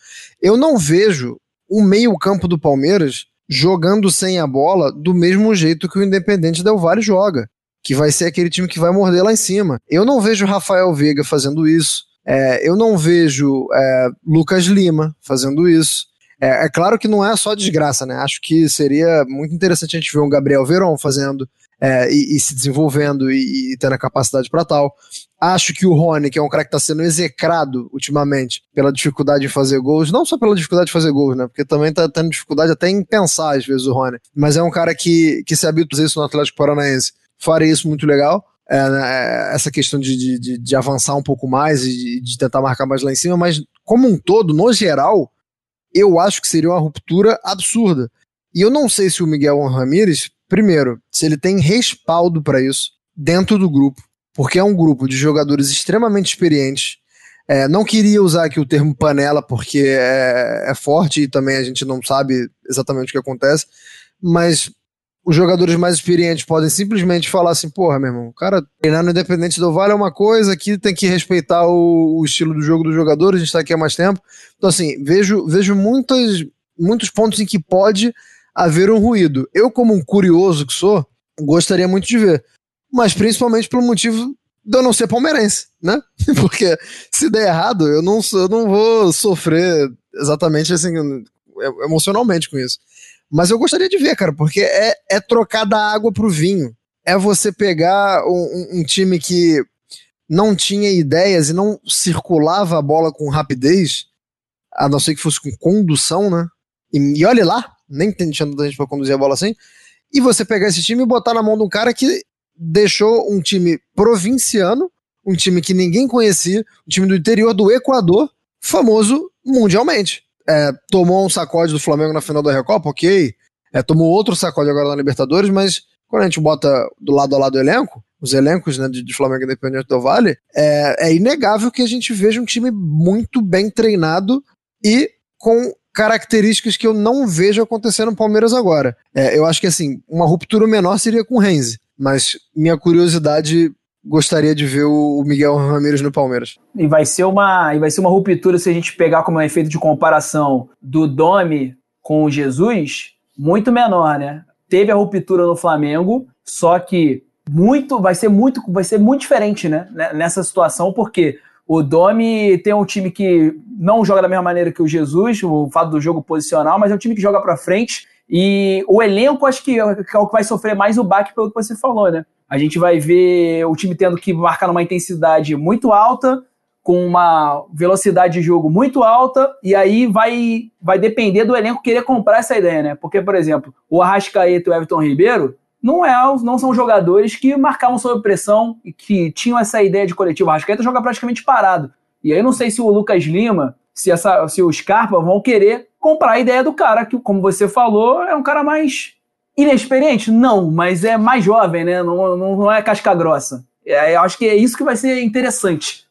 S1: Eu não vejo o meio-campo do Palmeiras jogando sem a bola do mesmo jeito que o Independente Del Valle joga, que vai ser aquele time que vai morder lá em cima. Eu não vejo Rafael Veiga fazendo isso. É, eu não vejo é, Lucas Lima fazendo isso. É, é, claro que não é só desgraça, né? Acho que seria muito interessante a gente ver um Gabriel Veron fazendo. É, e, e, se desenvolvendo e, e tendo a capacidade para tal. Acho que o Rony, que é um cara que está sendo execrado ultimamente pela dificuldade de fazer gols, não só pela dificuldade de fazer gols, né? Porque também está tendo dificuldade até em pensar, às vezes, o Rony. Mas é um cara que, que se habitua a isso no Atlético Paranaense. Faria isso muito legal. É, né, é, essa questão de, de, de, avançar um pouco mais e de, de tentar marcar mais lá em cima, mas como um todo, no geral, eu acho que seria uma ruptura absurda. E eu não sei se o Miguel Ramírez, primeiro, se ele tem respaldo para isso dentro do grupo, porque é um grupo de jogadores extremamente experientes. É, não queria usar aqui o termo panela, porque é, é forte e também a gente não sabe exatamente o que acontece, mas os jogadores mais experientes podem simplesmente falar assim, porra, meu irmão, o cara treinar no Independente do Vale é uma coisa, aqui tem que respeitar o, o, estilo do jogo dos jogadores, a gente tá aqui há mais tempo. Então, assim, vejo, vejo muitas, muitos pontos em que pode haver um ruído. Eu, como um curioso que sou, gostaria muito de ver. Mas principalmente pelo motivo de eu não ser palmeirense, né? Porque se der errado, eu não, eu não vou sofrer exatamente assim, emocionalmente com isso. Mas eu gostaria de ver, cara, porque é, é trocar da água pro vinho. É você pegar um, um time que não tinha ideias e não circulava a bola com rapidez, a não ser que fosse com condução, né? E, e olhe lá, nem tem tanta gente pra conduzir a bola assim. E você pegar esse time e botar na mão de um cara que deixou um time provinciano, um time que ninguém conhecia, um time do interior do Equador, famoso mundialmente é, tomou um sacode do Flamengo na final da Recopa, ok. É, tomou outro sacode agora na Libertadores, mas quando a gente bota do lado a lado do elenco, os elencos né, de, de Flamengo Independente do Vale, é, é inegável que a gente veja um time muito bem treinado e com características que eu não vejo acontecer no Palmeiras agora. É, eu acho que assim, uma ruptura menor seria com o Renzi, mas minha curiosidade gostaria de ver o Miguel Ramírez no Palmeiras.
S6: E vai ser uma, e vai ser uma ruptura se a gente pegar como efeito de comparação do Domi com o Jesus, muito menor, né? Teve a ruptura no Flamengo, só que muito, vai ser muito, vai ser muito diferente, né? Nessa situação, porque o Domi tem um time que não joga da mesma maneira que o Jesus, o fato do jogo posicional, mas é um time que joga para frente. E o elenco, acho que é o que vai sofrer mais o baque pelo que você falou, né? A gente vai ver o time tendo que marcar numa intensidade muito alta, com uma velocidade de jogo muito alta, e aí vai, vai depender do elenco querer comprar essa ideia, né? Porque, por exemplo, o Arrascaeta e o Everton Ribeiro não, é, não são jogadores que marcavam sob pressão e que tinham essa ideia de coletivo. O Arrascaeta joga praticamente parado. E aí não sei se o Lucas Lima, se, essa, se o Scarpa vão querer comprar a ideia do cara, que, como você falou, é um cara mais Inexperiente? Não, mas é mais jovem, né? Não, não, não é casca grossa. É, eu acho que é isso que vai ser interessante.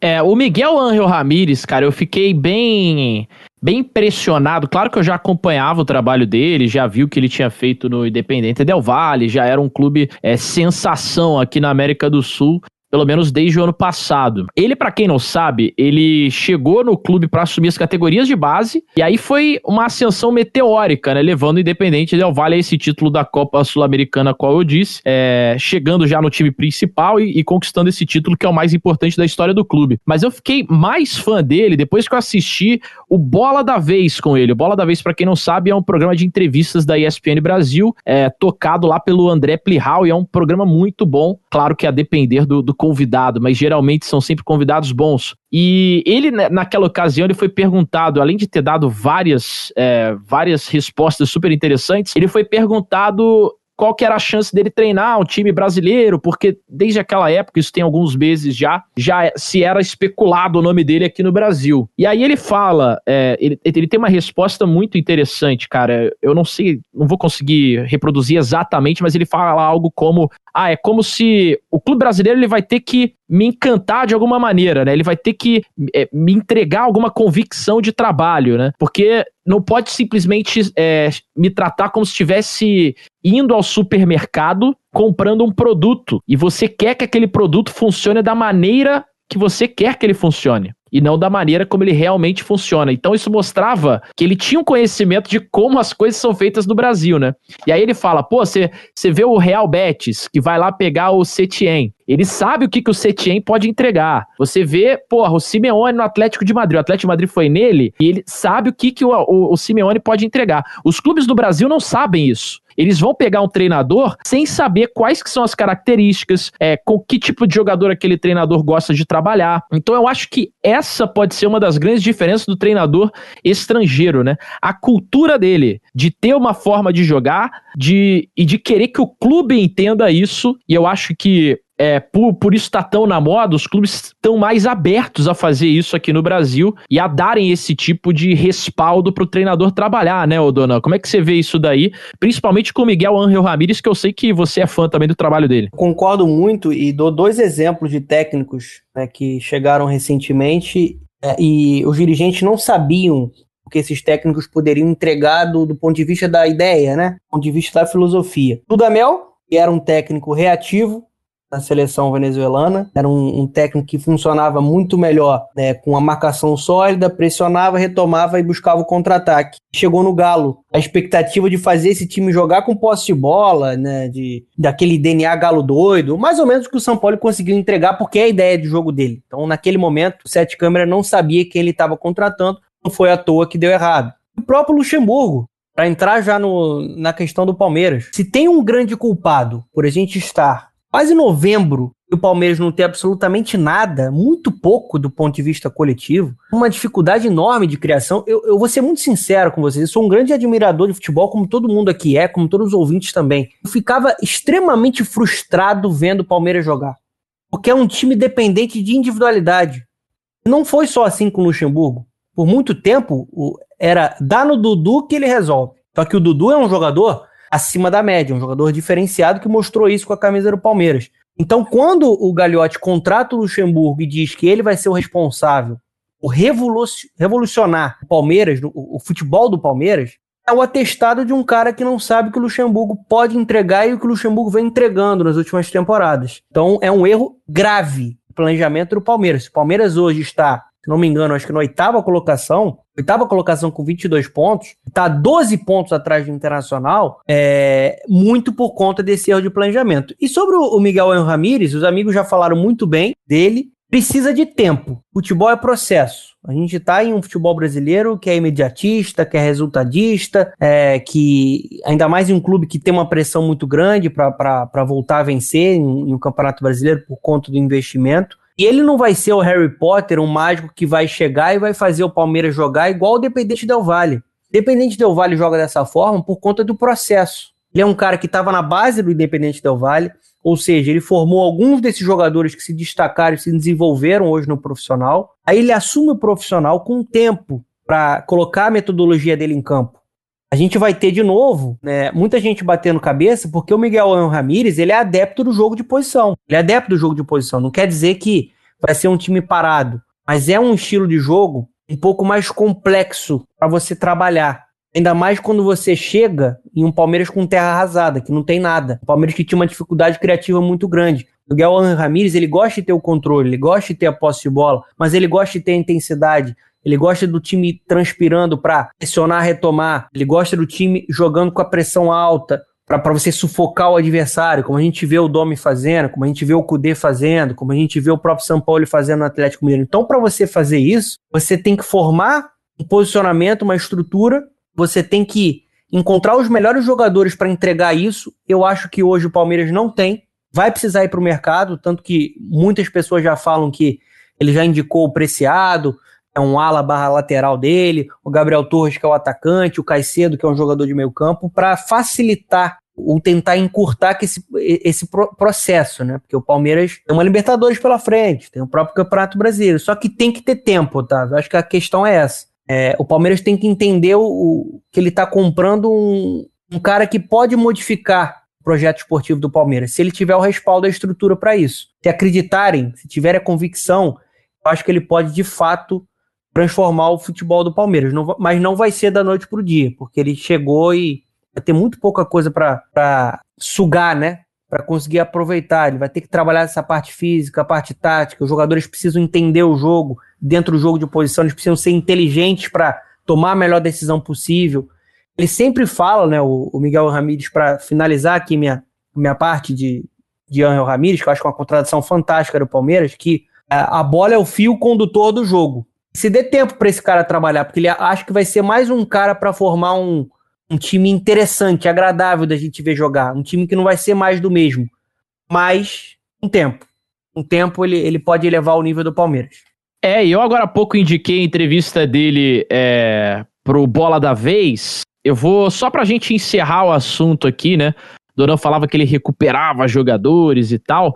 S5: É, o Miguel Angel Ramírez, cara, eu fiquei bem bem impressionado. Claro que eu já acompanhava o trabalho dele, já vi o que ele tinha feito no Independente Del Valle, já era um clube é, sensação aqui na América do Sul pelo menos desde o ano passado. Ele, para quem não sabe, ele chegou no clube para assumir as categorias de base e aí foi uma ascensão meteórica, né, levando o Independente Del Valle a esse título da Copa Sul-Americana, qual eu disse, é, chegando já no time principal e, e, conquistando esse título que é o mais importante da história do clube. Mas eu fiquei mais fã dele depois que eu assisti o Bola da Vez com ele. O Bola da Vez, para quem não sabe, é um programa de entrevistas da ESPN Brasil, é, tocado lá pelo André Plihal e é um programa muito bom, claro que a depender do, do convidado, mas geralmente são sempre convidados bons. E ele, né, naquela ocasião, ele foi perguntado, além de ter dado várias, é, várias respostas super interessantes, ele foi perguntado qual que era a chance dele treinar um time brasileiro, porque desde aquela época, isso tem alguns meses já, já se era especulado o nome dele aqui no Brasil. E aí ele fala, é, ele, ele tem uma resposta muito interessante, cara. Eu não sei, não vou conseguir reproduzir exatamente, mas ele fala algo como: ah, é como se o clube brasileiro ele vai ter que me encantar de alguma maneira, né? Ele vai ter que é, me entregar alguma convicção de trabalho, né? Porque não pode simplesmente é, me tratar como se estivesse indo ao supermercado comprando um produto. E você quer que aquele produto funcione da maneira que você quer que ele funcione e não da maneira como ele realmente funciona. Então isso mostrava que ele tinha um conhecimento de como as coisas são feitas no Brasil, né? E aí ele fala, pô, você vê o Real Betis, que vai lá pegar o Setien. Ele sabe o que, que o Setien pode entregar. Você vê, porra, o Simeone no Atlético de Madrid. O Atlético de Madrid foi nele e ele sabe o que, que o, o, o Simeone pode entregar. Os clubes do Brasil não sabem isso. Eles vão pegar um treinador sem saber quais que são as características, é, com que tipo de jogador aquele treinador gosta de trabalhar. Então eu acho que essa pode ser uma das grandes diferenças do treinador estrangeiro, né? A cultura dele de ter uma forma de jogar, de e de querer que o clube entenda isso. E eu acho que é, por, por isso está tão na moda, os clubes estão mais abertos a fazer isso aqui no Brasil e a darem esse tipo de respaldo para o treinador trabalhar, né, Odona? Como é que você vê isso daí? Principalmente com o Miguel Angel Ramírez, que eu sei que você é fã também do trabalho dele.
S7: Concordo muito e dou dois exemplos de técnicos né, que chegaram recentemente é, e os dirigentes não sabiam o que esses técnicos poderiam entregar do, do ponto de vista da ideia, né? Do ponto de vista da filosofia. Dudamel, que era um técnico reativo, na seleção venezuelana. Era um, um, técnico que funcionava muito melhor, né, com a marcação sólida, pressionava, retomava e buscava o contra-ataque. Chegou no Galo, a expectativa de fazer esse time jogar com posse de bola, né, de daquele DNA galo doido, mais ou menos o que o São Paulo conseguiu entregar, porque é a ideia de jogo dele. Então, naquele momento, o Sete Câmara não sabia quem ele estava contratando, não foi à toa que deu errado. O próprio Luxemburgo, para entrar já no, na questão do Palmeiras, se tem um grande culpado por a gente estar quase novembro e o Palmeiras não ter absolutamente nada, muito pouco do ponto de vista coletivo, uma dificuldade enorme de criação. Eu, eu vou ser muito sincero com vocês, eu sou um grande admirador de futebol, como todo mundo aqui é, como todos os ouvintes também. Eu ficava extremamente frustrado vendo o Palmeiras jogar, porque é um time dependente de individualidade. Não foi só assim com o Luxemburgo. Por muito tempo, era dar no Dudu que ele resolve. Só que o Dudu é um jogador acima da média, um jogador diferenciado que mostrou isso com a camisa do Palmeiras. Então, quando o Gagliotti contrata o Luxemburgo e diz que ele vai ser o responsável por revolucionar o Palmeiras, o, futebol do Palmeiras, é o atestado de um cara que não sabe que o Luxemburgo pode entregar e o que o Luxemburgo vem entregando nas últimas temporadas. Então, é um erro grave planejamento do Palmeiras. O Palmeiras hoje está se não me engano, acho que na oitava colocação, oitava colocação com 22 pontos, está 12 pontos atrás do Internacional, é, muito por conta desse erro de planejamento. E sobre o Miguel Ramírez, os amigos já falaram muito bem dele, precisa de tempo. Futebol é processo. A gente está em um futebol brasileiro que é imediatista, que é resultadista, é, que ainda mais em um clube que tem uma pressão muito grande para voltar a vencer em, em um campeonato brasileiro por conta do investimento. E ele não vai ser o Harry Potter, um mágico que vai chegar e vai fazer o Palmeiras jogar igual o Dependente Del Valle. Dependente Del Valle joga dessa forma por conta do processo. Ele é um cara que estava na base do Independente Del Valle, ou seja, ele formou alguns desses jogadores que se destacaram e se desenvolveram hoje no profissional. Aí ele assume o profissional com tempo para colocar a metodologia dele em campo a gente vai ter de novo, né, muita gente batendo cabeça, porque o Miguel Ramírez, ele é adepto do jogo de posição. Ele é adepto do jogo de posição. Não quer dizer que vai ser um time parado, mas é um estilo de jogo um pouco mais complexo para você trabalhar. Ainda mais quando você chega em um Palmeiras com terra arrasada, que não tem nada. Um Palmeiras que tinha uma dificuldade criativa muito grande. O Miguel Ramírez, ele gosta de ter o controle, ele gosta de ter a posse de bola, mas ele gosta de ter a intensidade, ele gosta do time transpirando para pressionar, retomar. Ele gosta do time jogando com a pressão alta para você sufocar o adversário, como a gente vê o Domi fazendo, como a gente vê o Kudê fazendo, como a gente vê o próprio São Paulo fazendo no Atlético Mineiro. Então, para você fazer isso, você tem que formar um posicionamento, uma estrutura, você tem que encontrar os melhores jogadores para entregar isso. Eu acho que hoje o Palmeiras não tem. Vai precisar ir para o mercado, tanto que muitas pessoas já falam que ele já indicou o Preciado, é um ala barra lateral dele, o Gabriel Torres, que é o atacante, o Caicedo, que é um jogador de meio campo, para facilitar ou tentar encurtar esse, esse processo, né? Porque o Palmeiras tem uma Libertadores pela frente, tem o próprio Campeonato Brasileiro, só que tem que ter tempo, Otávio. Acho que a questão é essa. É, o Palmeiras tem que entender o, o que ele está comprando um, um cara que pode modificar o projeto esportivo do Palmeiras, se ele tiver o respaldo da estrutura para isso. Se acreditarem, se tiver a convicção, eu acho que ele pode de fato transformar o futebol do Palmeiras. Não, mas não vai ser da noite para o dia, porque ele chegou e vai ter muito pouca coisa para sugar, né? Para conseguir aproveitar. Ele vai ter que trabalhar essa parte física, a parte tática. Os jogadores precisam entender o jogo dentro do jogo de posição, eles precisam ser inteligentes para tomar a melhor decisão possível. Ele sempre fala, né, o, o Miguel Ramírez, para finalizar aqui minha, minha parte de, de Angel Ramírez, que eu acho que é uma contradição fantástica do Palmeiras, que a, a bola é o fio condutor do jogo se dê tempo para esse cara trabalhar, porque ele acha que vai ser mais um cara para formar um, um time interessante, agradável da gente ver jogar, um time que não vai ser mais do mesmo, mas um tempo. Um tempo ele, ele pode elevar o nível do Palmeiras.
S5: É, e eu agora há pouco indiquei a entrevista dele é, pro Bola da Vez. Eu vou, só pra gente encerrar o assunto aqui, né? Doran falava que ele recuperava jogadores e tal.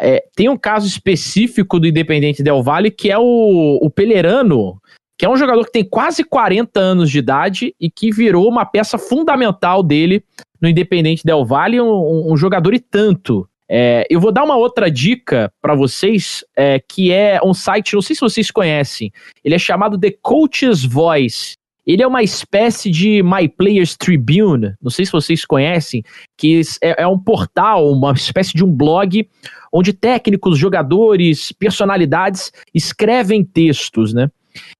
S5: É, tem um caso específico do Independente Del Valle que é o, o Pelerano, que é um jogador que tem quase 40 anos de idade e que virou uma peça fundamental dele no Independente Del Valle, um, um jogador e tanto. É, eu vou dar uma outra dica para vocês, é, que é um site, não sei se vocês conhecem, ele é chamado The Coach's Voice. Ele é uma espécie de My Players Tribune, não sei se vocês conhecem, que é, é um portal, uma espécie de um blog onde técnicos, jogadores, personalidades escrevem textos, né?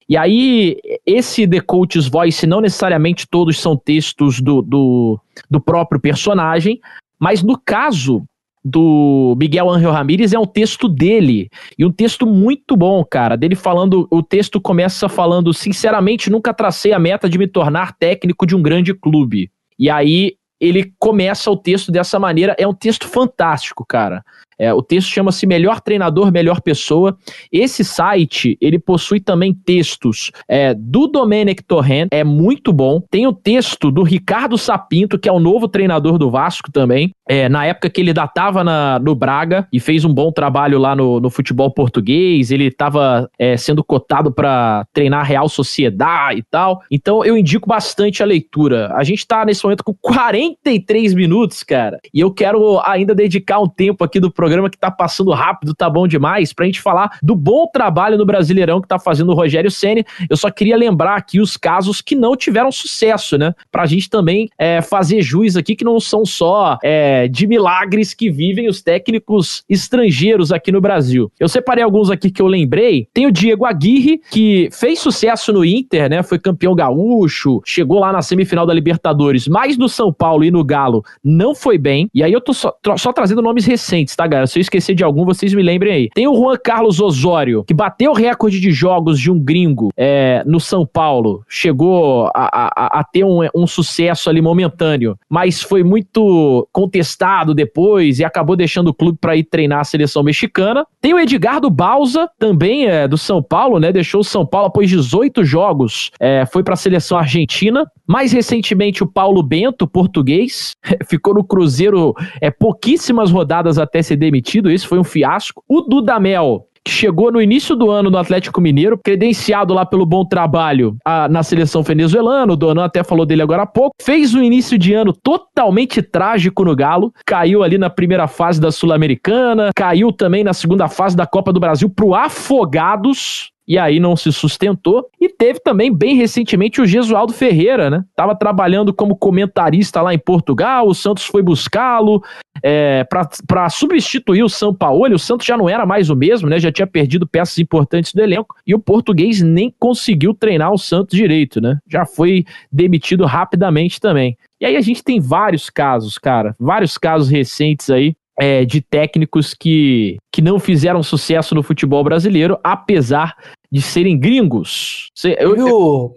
S5: E aí, esse The Coach's Voice, não necessariamente todos são textos do, do, do próprio personagem, mas no caso do Miguel Angel Ramírez é um texto dele. E um texto muito bom, cara. Dele falando. O texto começa falando: sinceramente, nunca tracei a meta de me tornar técnico de um grande clube. E aí ele começa o texto dessa maneira. É um texto fantástico, cara. É, o texto chama-se Melhor Treinador, Melhor Pessoa. Esse site, ele possui também textos é, do Domenech Torrent, é muito bom. Tem o texto do Ricardo Sapinto, que é o novo treinador do Vasco também. É, na época que ele ainda estava no Braga e fez um bom trabalho lá no, no futebol português, ele estava é, sendo cotado para treinar Real Sociedade e tal. Então eu indico bastante a leitura. A gente está nesse momento com 43 minutos, cara, e eu quero ainda dedicar um tempo aqui do programa programa que tá passando rápido, tá bom demais, pra gente falar do bom trabalho no Brasileirão que tá fazendo o Rogério Ceni. Eu só queria lembrar aqui os casos que não tiveram sucesso, né? Pra gente também é, fazer juiz aqui que não são só é, de milagres que vivem os técnicos estrangeiros aqui no Brasil. Eu separei alguns aqui que eu lembrei. Tem o Diego Aguirre, que fez sucesso no Inter, né? Foi campeão gaúcho, chegou lá na semifinal da Libertadores, mas no São Paulo e no Galo não foi bem. E aí eu tô só, só trazendo nomes recentes, tá, galera. Se eu esquecer de algum, vocês me lembrem aí. Tem o Juan Carlos Osório, que bateu o recorde de jogos de um gringo é, no São Paulo. Chegou a, a, a ter um, um, sucesso ali momentâneo, mas foi muito contestado depois e acabou deixando o clube para ir treinar a seleção mexicana. Tem o Edgardo Balsa, também é do São Paulo, né? Deixou o São Paulo após 18 jogos, é, foi para a seleção argentina. Mais recentemente, o Paulo Bento, português, ficou no Cruzeiro é, pouquíssimas rodadas até ser demitido. Esse foi um fiasco. O Dudamel, que chegou no início do ano no Atlético Mineiro, credenciado lá pelo bom trabalho a, na seleção venezuelana, o Donan até falou dele agora há pouco, fez um início de ano totalmente trágico no Galo, caiu ali na primeira fase da Sul-Americana, caiu também na segunda fase da Copa do Brasil pro Afogados, e aí não se sustentou. E teve também, bem recentemente, o Gesualdo Ferreira, né? Tava trabalhando como comentarista lá em Portugal, o Santos foi buscá-lo é, para substituir o São Paulo. O Santos já não era mais o mesmo, né? Já tinha perdido peças importantes do elenco. E o português nem conseguiu treinar o Santos direito, né? Já foi demitido rapidamente também. E aí a gente tem vários casos, cara, vários casos recentes aí é, de técnicos que, que não fizeram sucesso no futebol brasileiro, apesar de serem gringos.
S7: Eu, eu,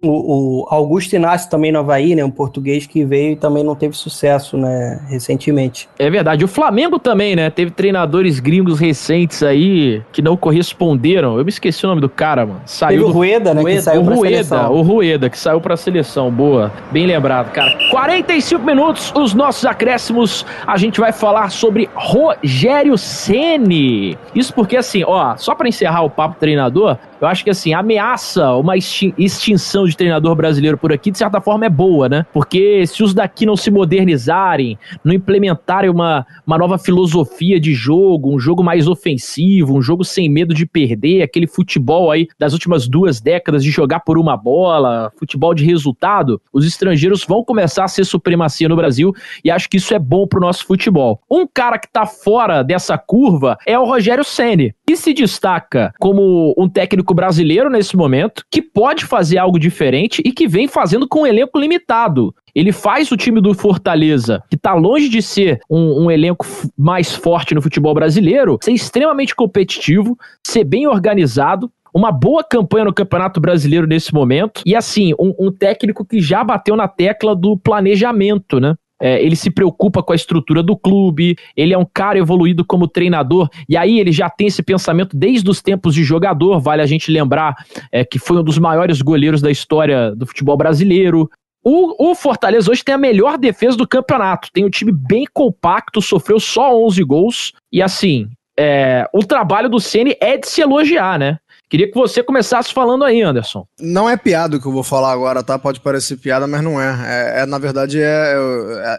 S7: o, o, Augusto Inácio também no Havaí, né? Um português que veio e também não teve sucesso, né? Recentemente.
S5: É verdade. O Flamengo também, né? Teve treinadores gringos recentes aí que não corresponderam. Eu me esqueci o nome do cara, mano.
S7: Saiu teve
S5: o
S7: Rueda, né?
S5: Rueda, que saiu o Rueda, seleção. O Rueda, que saiu pra seleção. Boa. Bem lembrado, cara. 45 minutos, os nossos acréscimos. A gente vai falar sobre Rogério Ceni. Isso porque, assim, ó, só pra encerrar o papo treinador, eu acho que, assim, ameaça uma extinção de treinador brasileiro por aqui, de certa forma, é boa, né? Porque se os daqui não se modernizarem, não implementarem uma, uma nova filosofia de jogo, um jogo mais ofensivo, um jogo sem medo de perder, aquele futebol aí das últimas duas décadas de jogar por uma bola, futebol de resultado, os estrangeiros vão começar a ser supremacia no Brasil e acho que isso é bom pro nosso futebol. Um cara que tá fora dessa curva é o Rogério Ceni, que se destaca como um técnico brasileiro nesse momento, que pode fazer algo diferente e que vem fazendo com um elenco limitado. Ele faz o time do Fortaleza, que está longe de ser um, um elenco mais forte no futebol brasileiro, ser extremamente competitivo, ser bem organizado, uma boa campanha no Campeonato Brasileiro nesse momento. E assim, um, um técnico que já bateu na tecla do planejamento, né? É, ele se preocupa com a estrutura do clube, ele é um cara evoluído como treinador, e aí ele já tem esse pensamento desde os tempos de jogador. Vale a gente lembrar é, que foi um dos maiores goleiros da história do futebol brasileiro. O, o, Fortaleza hoje tem a melhor defesa do campeonato. Tem um time bem compacto, sofreu só 11 gols. E assim, é, o trabalho do Ceni é de se elogiar, né? Queria que você começasse falando aí, Anderson.
S1: Não é piada o que eu vou falar agora, tá? Pode parecer piada, mas não é. É, é na verdade, é,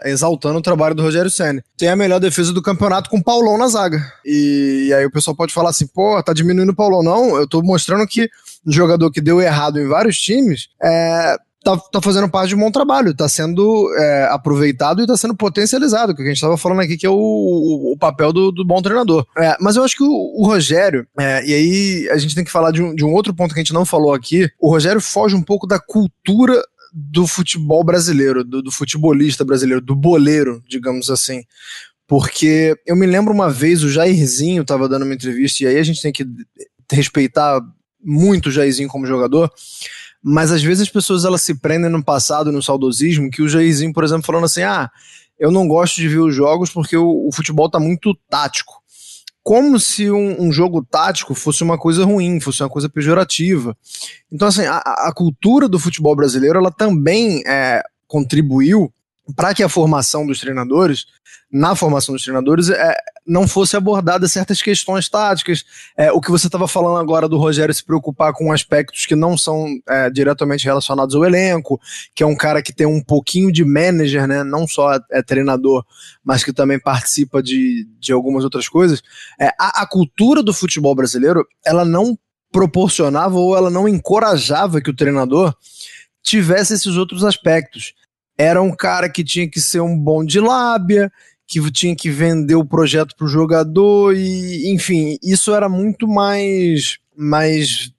S1: é, exaltando o trabalho do Rogério Senna. Tem a melhor defesa do campeonato com o Paulão na zaga. E, e aí o pessoal pode falar assim, pô, tá diminuindo o Paulão. Não, eu tô mostrando que um jogador que deu errado em vários times, é, tá, tá fazendo parte de um bom trabalho, tá sendo é, aproveitado e tá sendo potencializado, que a gente tava falando aqui que é o, o, o papel do, do, bom treinador. É, mas eu acho que o, o Rogério, é, e aí a gente tem que falar de um, de um outro ponto que a gente não falou aqui, o Rogério foge um pouco da cultura do futebol brasileiro, do, do futebolista brasileiro, do boleiro, digamos assim. Porque eu me lembro uma vez o Jairzinho tava dando uma entrevista, e aí a gente tem que respeitar muito o Jairzinho como jogador, mas às vezes as pessoas elas se prendem no passado, no saudosismo, que o Jairzinho, por exemplo, falando assim: ah, eu não gosto de ver os jogos porque o, o futebol tá muito tático. Como se um, um, jogo tático fosse uma coisa ruim, fosse uma coisa pejorativa. Então, assim, a, a cultura do futebol brasileiro ela também é, contribuiu para que a formação dos treinadores, na formação dos treinadores, é, não fosse abordada certas questões táticas. É, o que você estava falando agora do Rogério se preocupar com aspectos que não são é, diretamente relacionados ao elenco, que é um cara que tem um pouquinho de manager, né? Não só é treinador, mas que também participa de, de algumas outras coisas. É, a, a cultura do futebol brasileiro, ela não proporcionava ou ela não encorajava que o treinador tivesse esses outros aspectos era um cara que tinha que ser um bom de lábia, que tinha que vender o projeto para o jogador e, enfim, isso era muito mais mais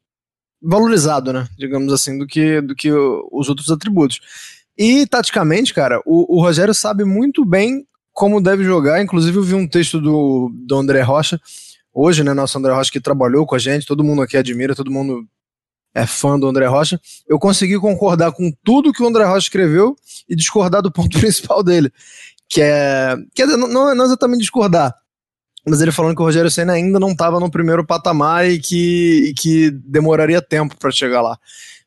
S1: valorizado, né, digamos assim, do que do que os outros atributos. E taticamente, cara, o, o Rogério sabe muito bem como deve jogar. Inclusive, eu vi um texto do, do André Rocha hoje, né, nosso André Rocha que trabalhou com a gente, todo mundo aqui admira, todo mundo é fã do André Rocha, eu consegui concordar com tudo que o André Rocha escreveu e discordar do ponto principal dele, que é, quer dizer, não, não exatamente discordar, mas ele falando que o Rogério Senna ainda não estava no primeiro patamar e que, e que demoraria tempo para chegar lá.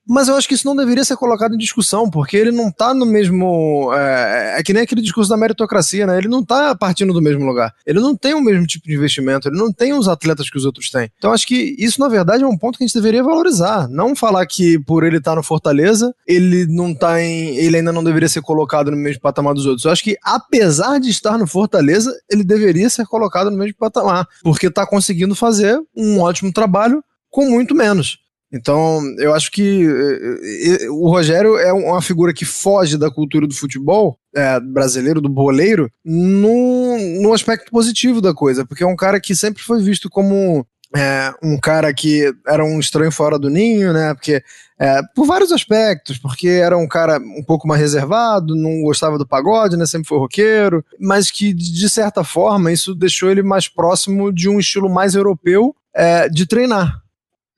S1: Mas eu acho que isso não deveria ser colocado em discussão, porque ele não tá no mesmo. É, é que nem aquele discurso da meritocracia, né? Ele não tá partindo do mesmo lugar. Ele não tem o mesmo tipo de investimento, ele não tem os atletas que os outros têm. Então acho que isso, na verdade, é um ponto que a gente deveria valorizar. Não falar que por ele estar tá no Fortaleza, ele não tá em. ele ainda não deveria ser colocado no mesmo patamar dos outros. Eu acho que, apesar de estar no Fortaleza, ele deveria ser colocado no mesmo patamar. Porque tá conseguindo fazer um ótimo trabalho com muito menos. Então, eu acho que eh, eh, o Rogério é uma figura que foge da cultura do futebol é, brasileiro, do boleiro, no aspecto positivo da coisa, porque é um cara que sempre foi visto como é, um cara que era um estranho fora do ninho, né? Porque é, por vários aspectos, porque era um cara um pouco mais reservado, não gostava do pagode, né? Sempre foi roqueiro, mas que de certa forma isso deixou ele mais próximo de um estilo mais europeu é, de treinar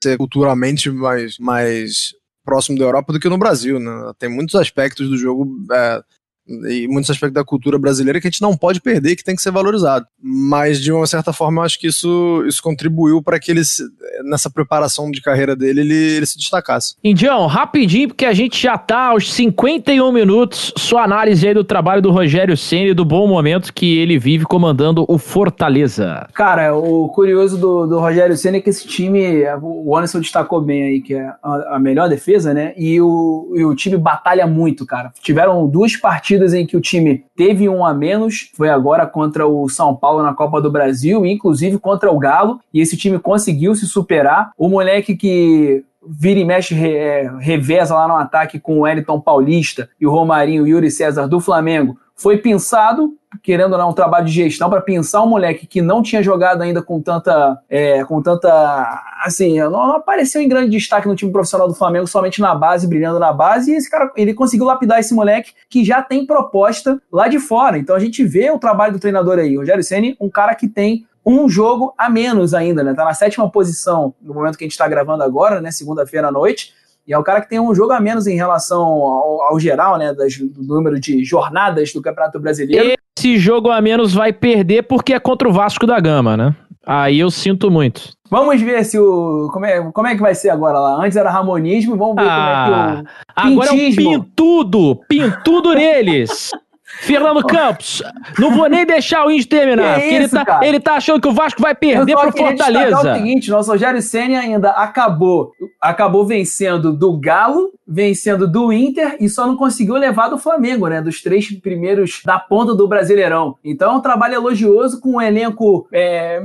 S1: ser culturalmente mais, mais próximo da Europa do que no Brasil, né? Tem muitos aspectos do jogo é, e muitos aspectos da cultura brasileira que a gente não pode perder, que tem que ser valorizado. Mas, de uma certa forma, eu acho que isso, isso contribuiu para que ele, nessa preparação de carreira dele, ele, ele se destacasse.
S5: Indião, rapidinho, porque a gente já tá aos 51 minutos, sua análise aí do trabalho do Rogério Senna e do bom momento que ele vive comandando o Fortaleza.
S6: Cara, o curioso do, do Rogério Senna é que esse time, o Anderson destacou bem aí, que é a, a melhor defesa, né? E o, e o time batalha muito, cara. Tiveram duas partidas partidas em que o time teve um a menos, foi agora contra o São Paulo na Copa do Brasil, inclusive contra o Galo, e esse time conseguiu se superar. O moleque que vira e mexe, é, reveza lá no ataque com o Wellington Paulista e o Romarinho e o Yuri César do Flamengo, foi pensado, querendo ou não, um trabalho de gestão para pensar um moleque que não tinha jogado ainda com tanta, é, com tanta, assim, não, não, apareceu em grande destaque no time profissional do Flamengo, somente na base, brilhando na base, e esse cara, ele conseguiu lapidar esse moleque que já tem proposta lá de fora. Então a gente vê o trabalho do treinador aí, Rogério Ceni, um cara que tem um jogo a menos ainda, né? Tá na sétima posição no momento que a gente está gravando agora, né? Segunda-feira à noite. E é o cara que tem um jogo a menos em relação ao, ao geral, né? Das, do número de jornadas do Campeonato Brasileiro.
S5: Esse jogo a menos vai perder porque é contra o Vasco da Gama, né? Aí eu sinto muito.
S6: Vamos ver se o. Como é, como é que vai ser agora lá? Antes era ramonismo, vamos ver ah, como é que o.
S5: Agora pintismo. é o pintudo! Pintudo neles! Fernando Campos, não vou nem deixar o Índio terminar, porque ele, tá, ele tá achando que o Vasco vai perder pro Fortaleza.
S6: o seguinte, nosso Rogério Senna ainda acabou, acabou vencendo do Galo, vencendo do Inter e só não conseguiu levar do Flamengo, né? Dos três primeiros da ponta do Brasileirão. Então é um trabalho elogioso com um elenco é,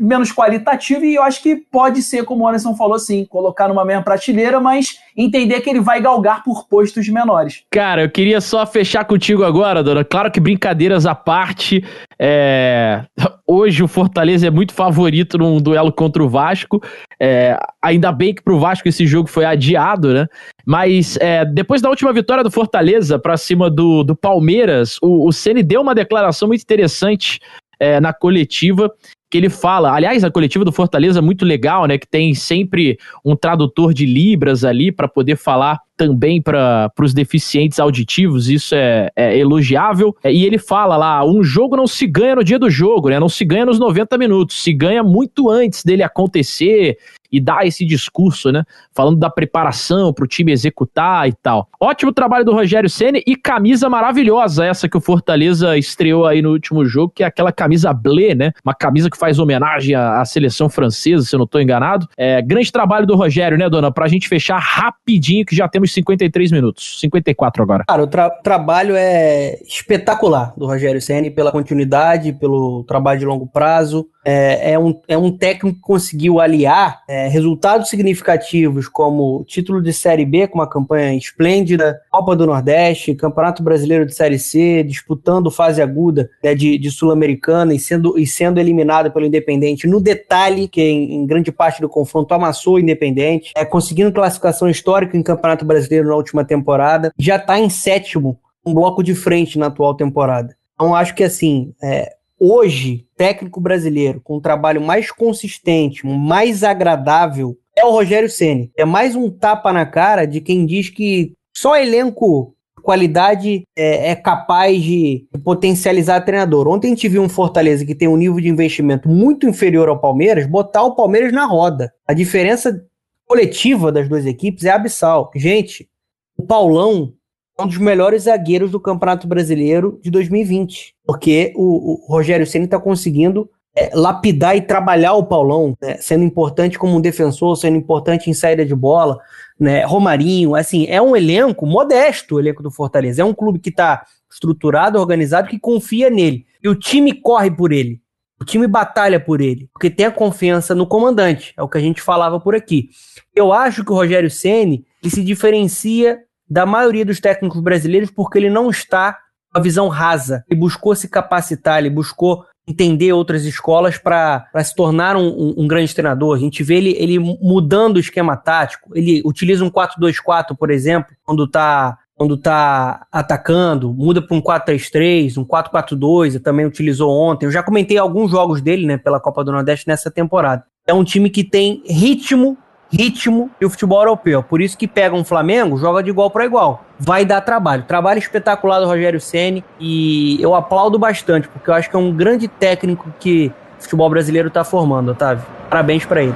S6: menos qualitativo e eu acho que pode ser, como o Anderson falou, sim, colocar numa mesma prateleira, mas entender que ele vai galgar por postos menores.
S5: Cara, eu queria só fechar contigo agora, dona. Claro que brincadeiras à parte, é... hoje o Fortaleza é muito favorito num duelo contra o Vasco. É... Ainda bem que pro Vasco esse jogo foi adiado, né? Mas é... depois da última vitória do Fortaleza para cima do, do Palmeiras, o, o Ceni deu uma declaração muito interessante é, na coletiva que ele fala. Aliás, a coletiva do Fortaleza é muito legal, né? Que tem sempre um tradutor de Libras ali para poder falar também para os deficientes auditivos, isso é, é elogiável. É, e ele fala lá: um jogo não se ganha no dia do jogo, né? Não se ganha nos 90 minutos, se ganha muito antes dele acontecer e dar esse discurso, né? Falando da preparação para o time executar e tal. Ótimo trabalho do Rogério Ceni e camisa maravilhosa essa que o Fortaleza estreou aí no último jogo, que é aquela camisa blé, né? Uma camisa que faz homenagem à, à seleção francesa, se eu não estou enganado. É, grande trabalho do Rogério, né, dona? Para a gente fechar rapidinho, que já temos 53 minutos, 54 agora.
S7: Cara, o tra trabalho é espetacular do Rogério Ceni pela continuidade, pelo trabalho de longo prazo. É, é, um, é um técnico que conseguiu aliar é, resultados significativos como título de Série B com uma campanha esplêndida, Copa do Nordeste, Campeonato Brasileiro de Série C, disputando fase aguda né, de, de Sul-Americana e sendo, e sendo eliminado pelo Independente no detalhe, que em, em, grande parte do confronto amassou o Independente, é, conseguindo classificação histórica em Campeonato Brasileiro na última temporada, já está em sétimo, um bloco de frente na atual temporada. Então acho que assim, é, hoje, técnico brasileiro com um trabalho mais consistente, mais agradável, é o Rogério Ceni. É mais um tapa na cara de quem diz que só elenco qualidade é, é, capaz de potencializar treinador. Ontem a gente viu um Fortaleza que tem um nível de investimento muito inferior ao Palmeiras, botar o Palmeiras na roda. A diferença coletiva das duas equipes é abissal. Gente, o Paulão um dos melhores zagueiros do Campeonato Brasileiro de 2020, porque o, o Rogério Ceni está conseguindo é, lapidar e trabalhar o Paulão, né, sendo importante como um defensor, sendo importante em saída de bola, né, Romarinho, assim, é um elenco modesto, o elenco do Fortaleza, é um clube que está estruturado, organizado, que confia nele, e o time corre por ele, o time batalha por ele, porque tem a confiança no comandante, é o que a gente falava por aqui. Eu acho que o Rogério Ceni ele se diferencia da maioria dos técnicos brasileiros porque ele não está com a visão rasa. Ele buscou se capacitar, ele buscou entender outras escolas para se tornar um, um, um, grande treinador. A gente vê ele, ele mudando o esquema tático. Ele utiliza um 4-2-4, por exemplo, quando está quando tá atacando, muda para um 4-3-3, um 4-4-2, também utilizou ontem. Eu já comentei alguns jogos dele, né, pela Copa do Nordeste nessa temporada. É um time que tem ritmo ritmo e o futebol europeu. Por isso que pega um Flamengo, joga de igual para igual. Vai dar trabalho. Trabalho espetacular do Rogério Ceni e eu aplaudo bastante, porque eu acho que é um grande técnico que o futebol brasileiro está formando, Otávio. Parabéns para ele.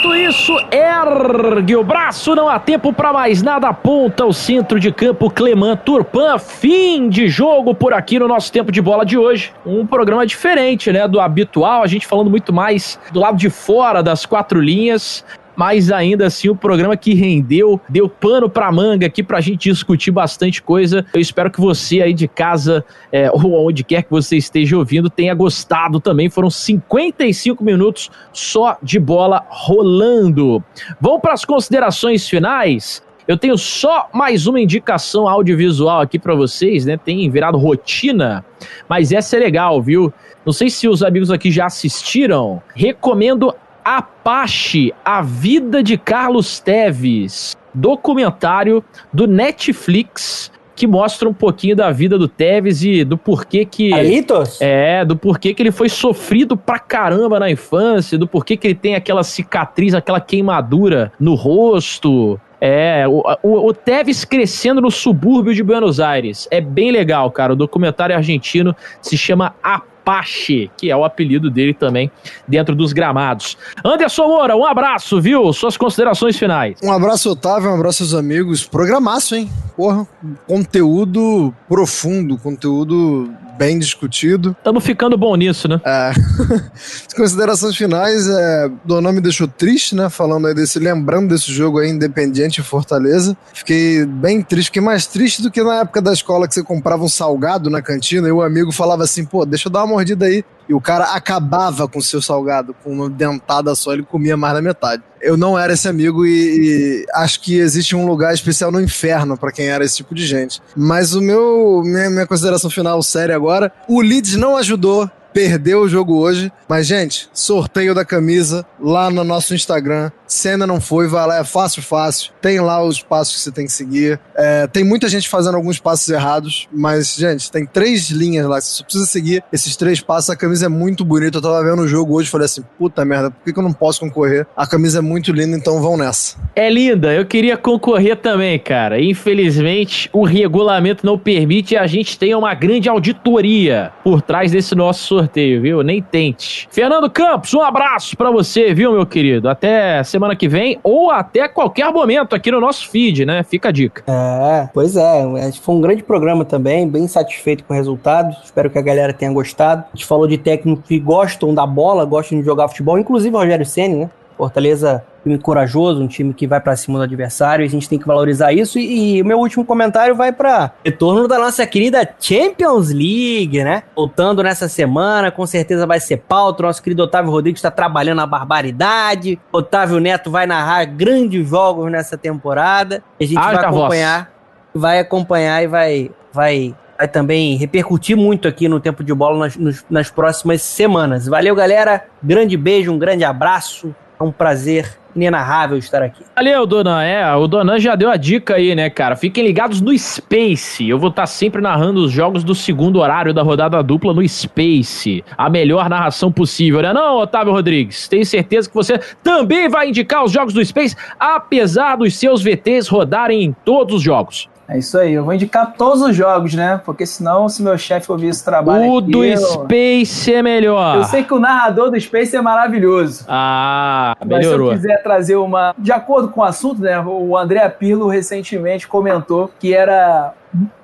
S5: Dito isso, ergue o braço, não há tempo para mais nada. Aponta o centro de campo Clemã Turpan. Fim de jogo por aqui no nosso tempo de bola de hoje. Um programa diferente, né, do habitual. A gente falando muito mais do lado de fora das quatro linhas mas ainda assim o programa que rendeu, deu pano pra manga aqui pra gente discutir bastante coisa. Eu espero que você aí de casa, é, ou onde quer que você esteja ouvindo, tenha gostado também. Foram 55 minutos só de bola rolando. Vamos para as considerações finais. Eu tenho só mais uma indicação audiovisual aqui para vocês, né? Tem virado rotina, mas essa é legal, viu? Não sei se os amigos aqui já assistiram. Recomendo Apache, A Vida de Carlos Teves, documentário do Netflix que mostra um pouquinho da vida do Teves e do porquê que
S7: Alitos?
S5: é, do porquê que ele foi sofrido pra caramba na infância, do porquê que ele tem aquela cicatriz, aquela queimadura no rosto. É, o, o, o Tevez crescendo no subúrbio de Buenos Aires. É bem legal, cara. O documentário argentino se chama Apache, que é o apelido dele também dentro dos gramados. Anderson Moura, um abraço, viu? Suas considerações finais.
S1: Um abraço, Otávio, um abraço aos amigos. Programaço, hein? Porra, conteúdo profundo, conteúdo bem discutido.
S5: Estamos ficando bom nisso, né?
S1: É. As considerações finais, é, Donan me deixou triste, né? Falando aí desse, lembrando desse jogo aí, Independiente e Fortaleza. Fiquei bem triste, fiquei mais triste do que na época da escola que você comprava um salgado na cantina e o amigo falava assim, pô, deixa eu dar uma mordida aí. E o cara acabava com o seu salgado, com uma dentada só, ele comia mais da metade. Eu não era esse amigo e, e acho que existe um lugar especial no inferno para quem era esse tipo de gente. Mas o meu minha, minha consideração final séria agora, o Leeds não ajudou perdeu o jogo hoje. Mas, gente, sorteio da camisa lá no nosso Instagram. Se ainda não foi, vai lá, é fácil, fácil. Tem lá os passos que você tem que seguir. É, tem muita gente fazendo alguns passos errados, mas, gente, tem três linhas lá. Você precisa seguir esses três passos. A camisa é muito bonita. Eu tava vendo o jogo hoje e falei assim: puta merda, por que, que eu não posso concorrer? A camisa é muito linda, então vão nessa.
S5: É linda, eu queria concorrer também, cara. Infelizmente, o regulamento não permite e a gente tem uma grande auditoria por trás desse nosso sorteio, viu? Nem tente. Fernando Campos, um abraço pra você, viu, meu querido? Até semana que vem ou até qualquer momento aqui no nosso feed, né? Fica a dica.
S7: É, pois é. Foi um grande programa também, bem satisfeito com o resultado. Espero que a galera tenha gostado. A gente falou de técnicos que gostam da bola, gostam de jogar futebol, inclusive o Rogério Senna, né? Fortaleza, time corajoso, um time que vai pra cima do adversário, e a gente tem que valorizar isso. E, o meu último comentário vai para retorno da nossa querida Champions League, né? Voltando nessa semana, com certeza vai ser pauta. O nosso querido Otávio Rodrigues está trabalhando a barbaridade. Otávio Neto vai narrar grandes jogos nessa temporada. E a gente
S5: Haja
S7: vai
S5: voz.
S7: acompanhar, vai acompanhar e vai, vai, vai também repercutir muito aqui no Tempo de Bola nas, nos- nas próximas semanas. Valeu, galera. Grande beijo, um grande abraço. É um prazer inenarrável estar aqui.
S5: Valeu, Donan. É, o Donan já deu a dica aí, né, cara? Fiquem ligados no Space. Eu vou estar sempre narrando os jogos do segundo horário da rodada dupla no Space. A melhor narração possível, né? Não, Otávio Rodrigues? Tenho certeza que você também vai indicar os jogos do Space, apesar dos seus VTs rodarem em todos os jogos.
S6: É isso aí, eu vou indicar todos os jogos, né? Porque senão, se meu chefe ouvir esse trabalho
S5: O
S6: aqui,
S5: do
S6: eu...
S5: Space é melhor.
S6: eu sei que o narrador do Space é maravilhoso.
S5: Ah,
S6: Mas se
S5: melhorou.
S6: eu quiser trazer uma. De acordo com o assunto, né? O André Pirlo recentemente comentou que era.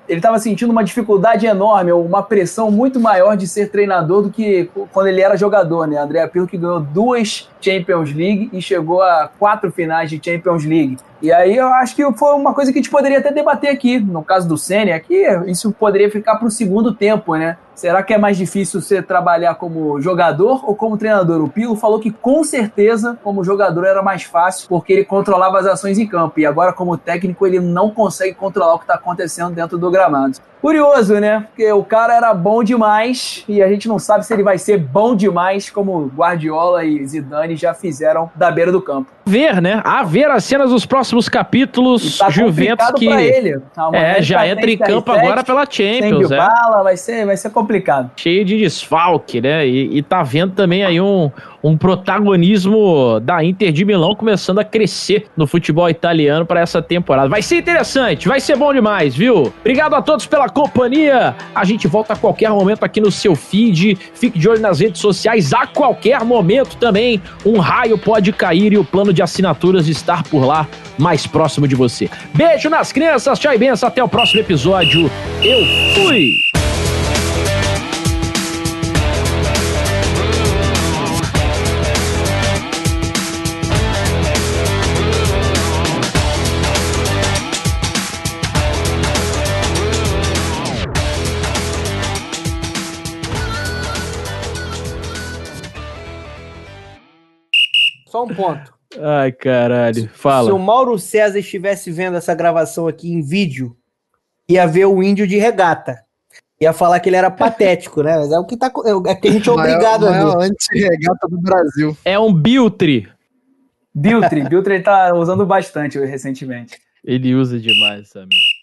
S6: Ele estava sentindo uma dificuldade enorme, uma pressão muito maior de ser treinador do que quando ele era jogador, né? André Pirlo que ganhou duas Champions League e chegou a quatro finais de Champions League. E aí eu acho que foi uma coisa que a gente poderia até debater aqui. No caso do Senna, aqui isso poderia ficar para o segundo tempo, né? Será que é mais difícil você trabalhar como jogador ou como treinador? O Pilo falou que com certeza como jogador era mais fácil porque ele controlava as ações em campo e agora como técnico ele não consegue controlar o que está acontecendo dentro do gramado. Curioso, né? Porque o cara era bom demais e a gente não sabe se ele vai ser bom demais como Guardiola e Zidane já fizeram da beira do campo.
S5: Ver, né? A ver as cenas dos próximos capítulos.
S6: E tá
S5: Juventus que.
S6: ele. Amanhã
S5: É, já
S6: tá
S5: entra em campo
S6: CR7,
S5: agora pela Champions, é.
S6: bala, vai ser, vai ser complicado.
S5: cheio de desfalque, né? E, e tá vendo também aí um, um protagonismo da Inter de Milão começando a crescer no futebol italiano para essa temporada. Vai ser interessante, vai ser bom demais, viu? Obrigado a todos pela companhia. A gente volta a qualquer momento aqui no seu feed. Fique de olho nas redes sociais a qualquer momento também. Um raio pode cair e o plano de assinaturas estar por lá, mais próximo de você. Beijo nas crianças, tchau e benção. Até o próximo episódio. Eu fui!
S7: Um ponto.
S5: Ai, caralho.
S7: Se o
S5: Fala.
S7: Mauro César estivesse vendo essa gravação aqui em vídeo, ia ver o índio de regata. Ia falar que ele era patético, né? Mas é o que, tá, é o que a gente é obrigado
S1: maior,
S7: a ver.
S1: maior anti-regata do Brasil.
S5: É um Biltre.
S6: Biltre, Biltre ele tá usando bastante recentemente.
S5: Ele usa demais merda.